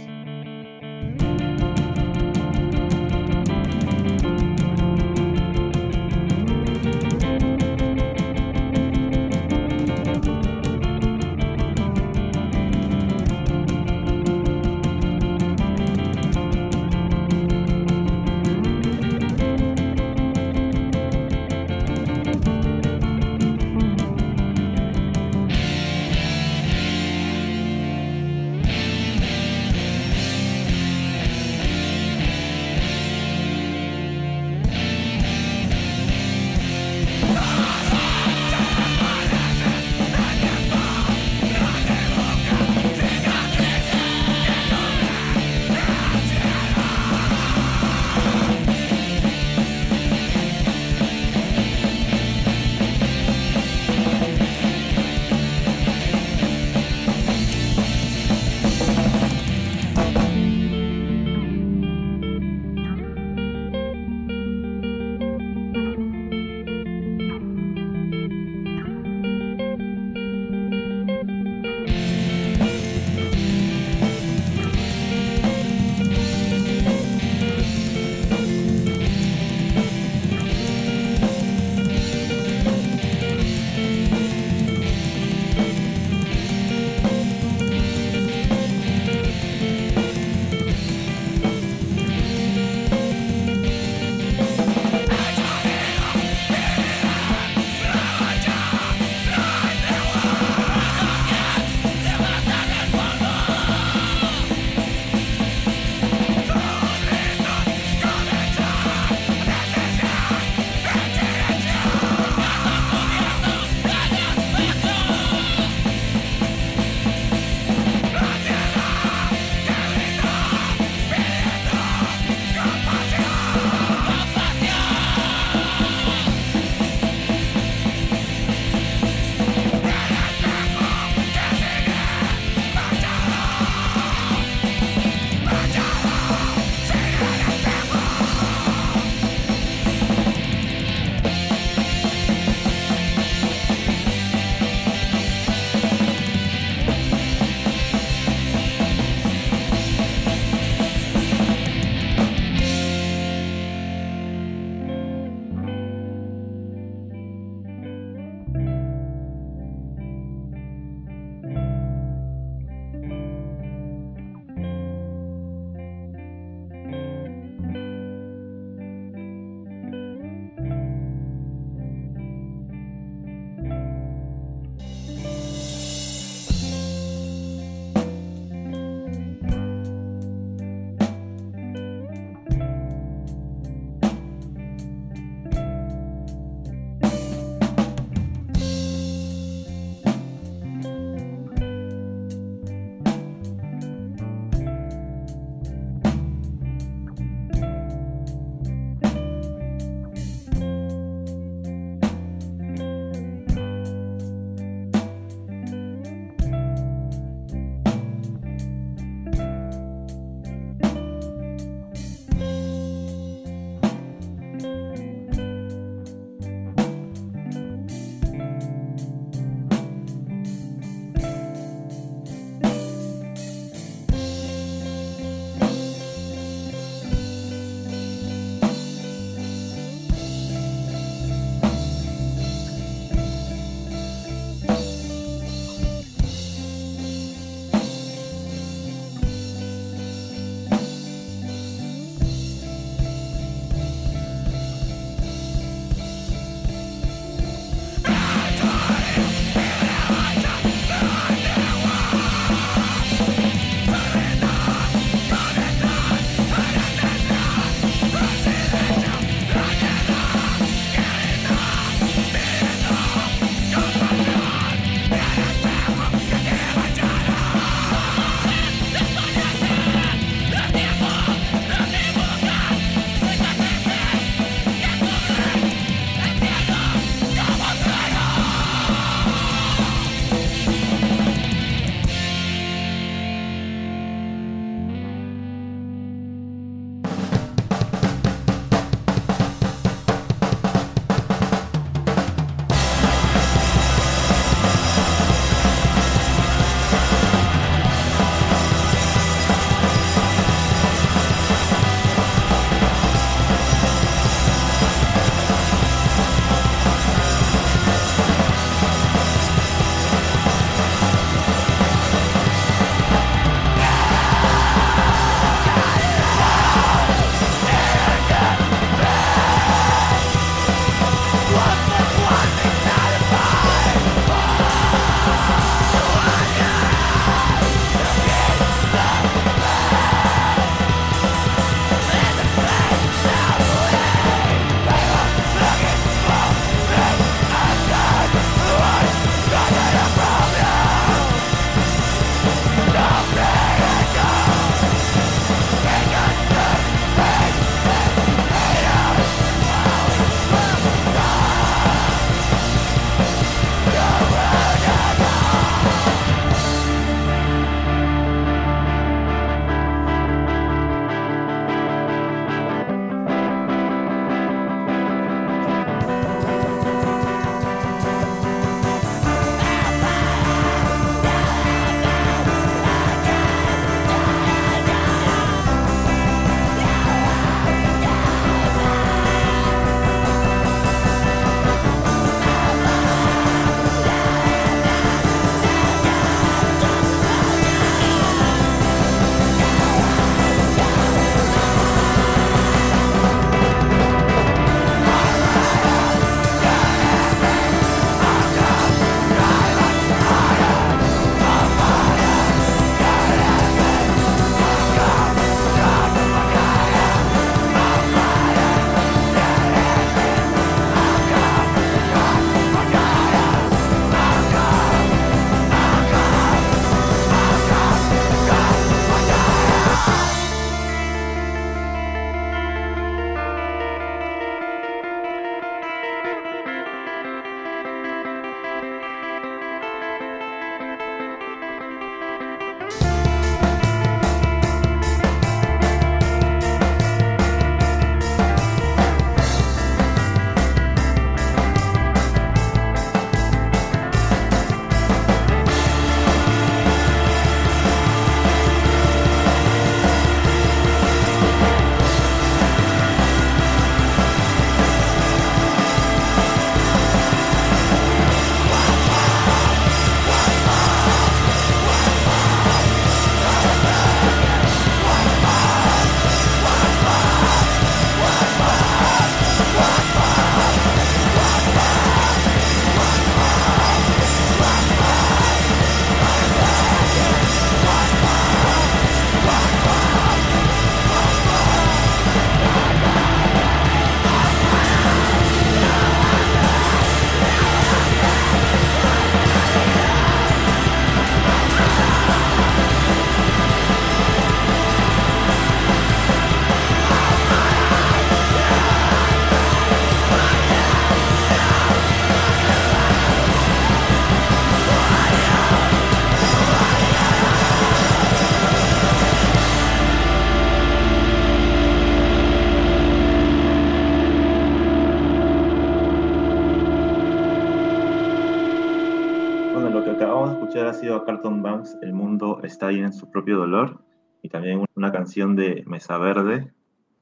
Está ahí en su propio dolor, y también una canción de Mesa Verde.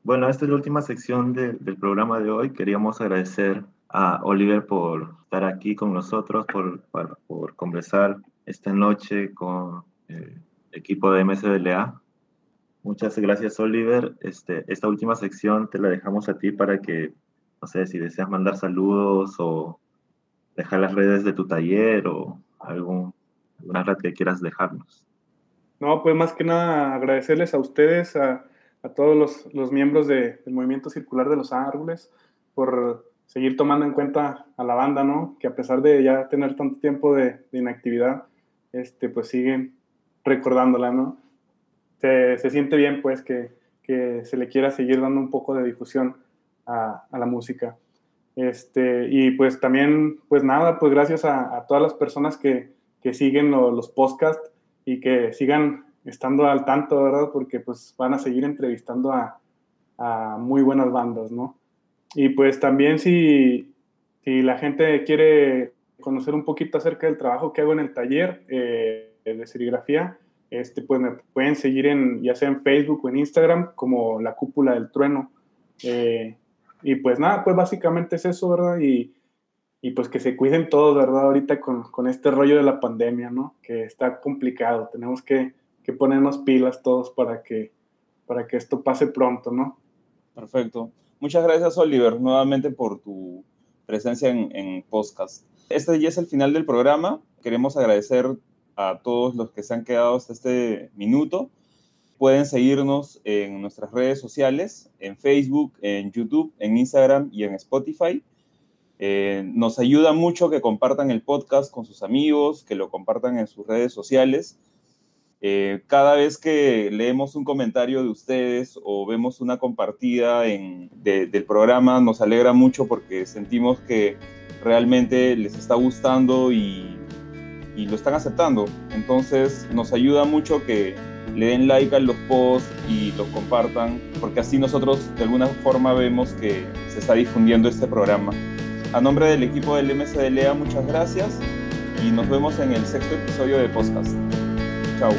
Bueno, esta es la última sección del programa de hoy. Queríamos agradecer a Oliver por estar aquí con nosotros, por, por, conversar esta noche con el equipo de MSDLA. Muchas gracias, Oliver. Este, esta última sección te la dejamos a ti para que, no sé, si deseas mandar saludos o dejar las redes de tu taller o algún, alguna red que quieras dejarnos. No, pues más que nada agradecerles a ustedes, a, a todos los, los miembros de, del Movimiento Circular de los Árboles, por seguir tomando en cuenta a la banda, ¿no? Que a pesar de ya tener tanto tiempo de, inactividad, este, pues siguen recordándola, ¿no? Se, se siente bien, pues, que, que, se le quiera seguir dando un poco de difusión a, la música. Este, y pues también, pues nada, pues gracias a, todas las personas que, que siguen los podcasts y que sigan estando al tanto, ¿verdad? Porque pues van a seguir entrevistando a, a muy buenas bandas, ¿no? Y pues también si, si la gente quiere conocer un poquito acerca del trabajo que hago en el taller eh, de serigrafía, este, pues me pueden seguir en, ya sea en Facebook o en Instagram como La Cúpula del Trueno. Eh, y pues nada, pues básicamente es eso, ¿verdad? Y, y pues que se cuiden todos, ¿verdad? Ahorita con, con, este rollo de la pandemia, ¿no? Que está complicado. Tenemos que, que ponernos pilas todos para que, para que esto pase pronto, ¿no? Perfecto. Muchas gracias, Oliver, nuevamente por tu presencia en, en podcast. Este ya es el final del programa. Queremos agradecer a todos los que se han quedado hasta este minuto. Pueden seguirnos en nuestras redes sociales, en Facebook, en YouTube, en Instagram y en Spotify. Eh, nos ayuda mucho que compartan el podcast con sus amigos, que lo compartan en sus redes sociales eh, cada vez que leemos un comentario de ustedes o vemos una compartida en, del programa, nos alegra mucho porque sentimos que realmente les está gustando y, y, lo están aceptando. Entonces nos ayuda mucho que le den like a los posts y los compartan, porque así nosotros de alguna forma vemos que se está difundiendo este programa. A nombre del equipo del MSDLA, muchas gracias y nos vemos en el sexto episodio de podcast. Tchau.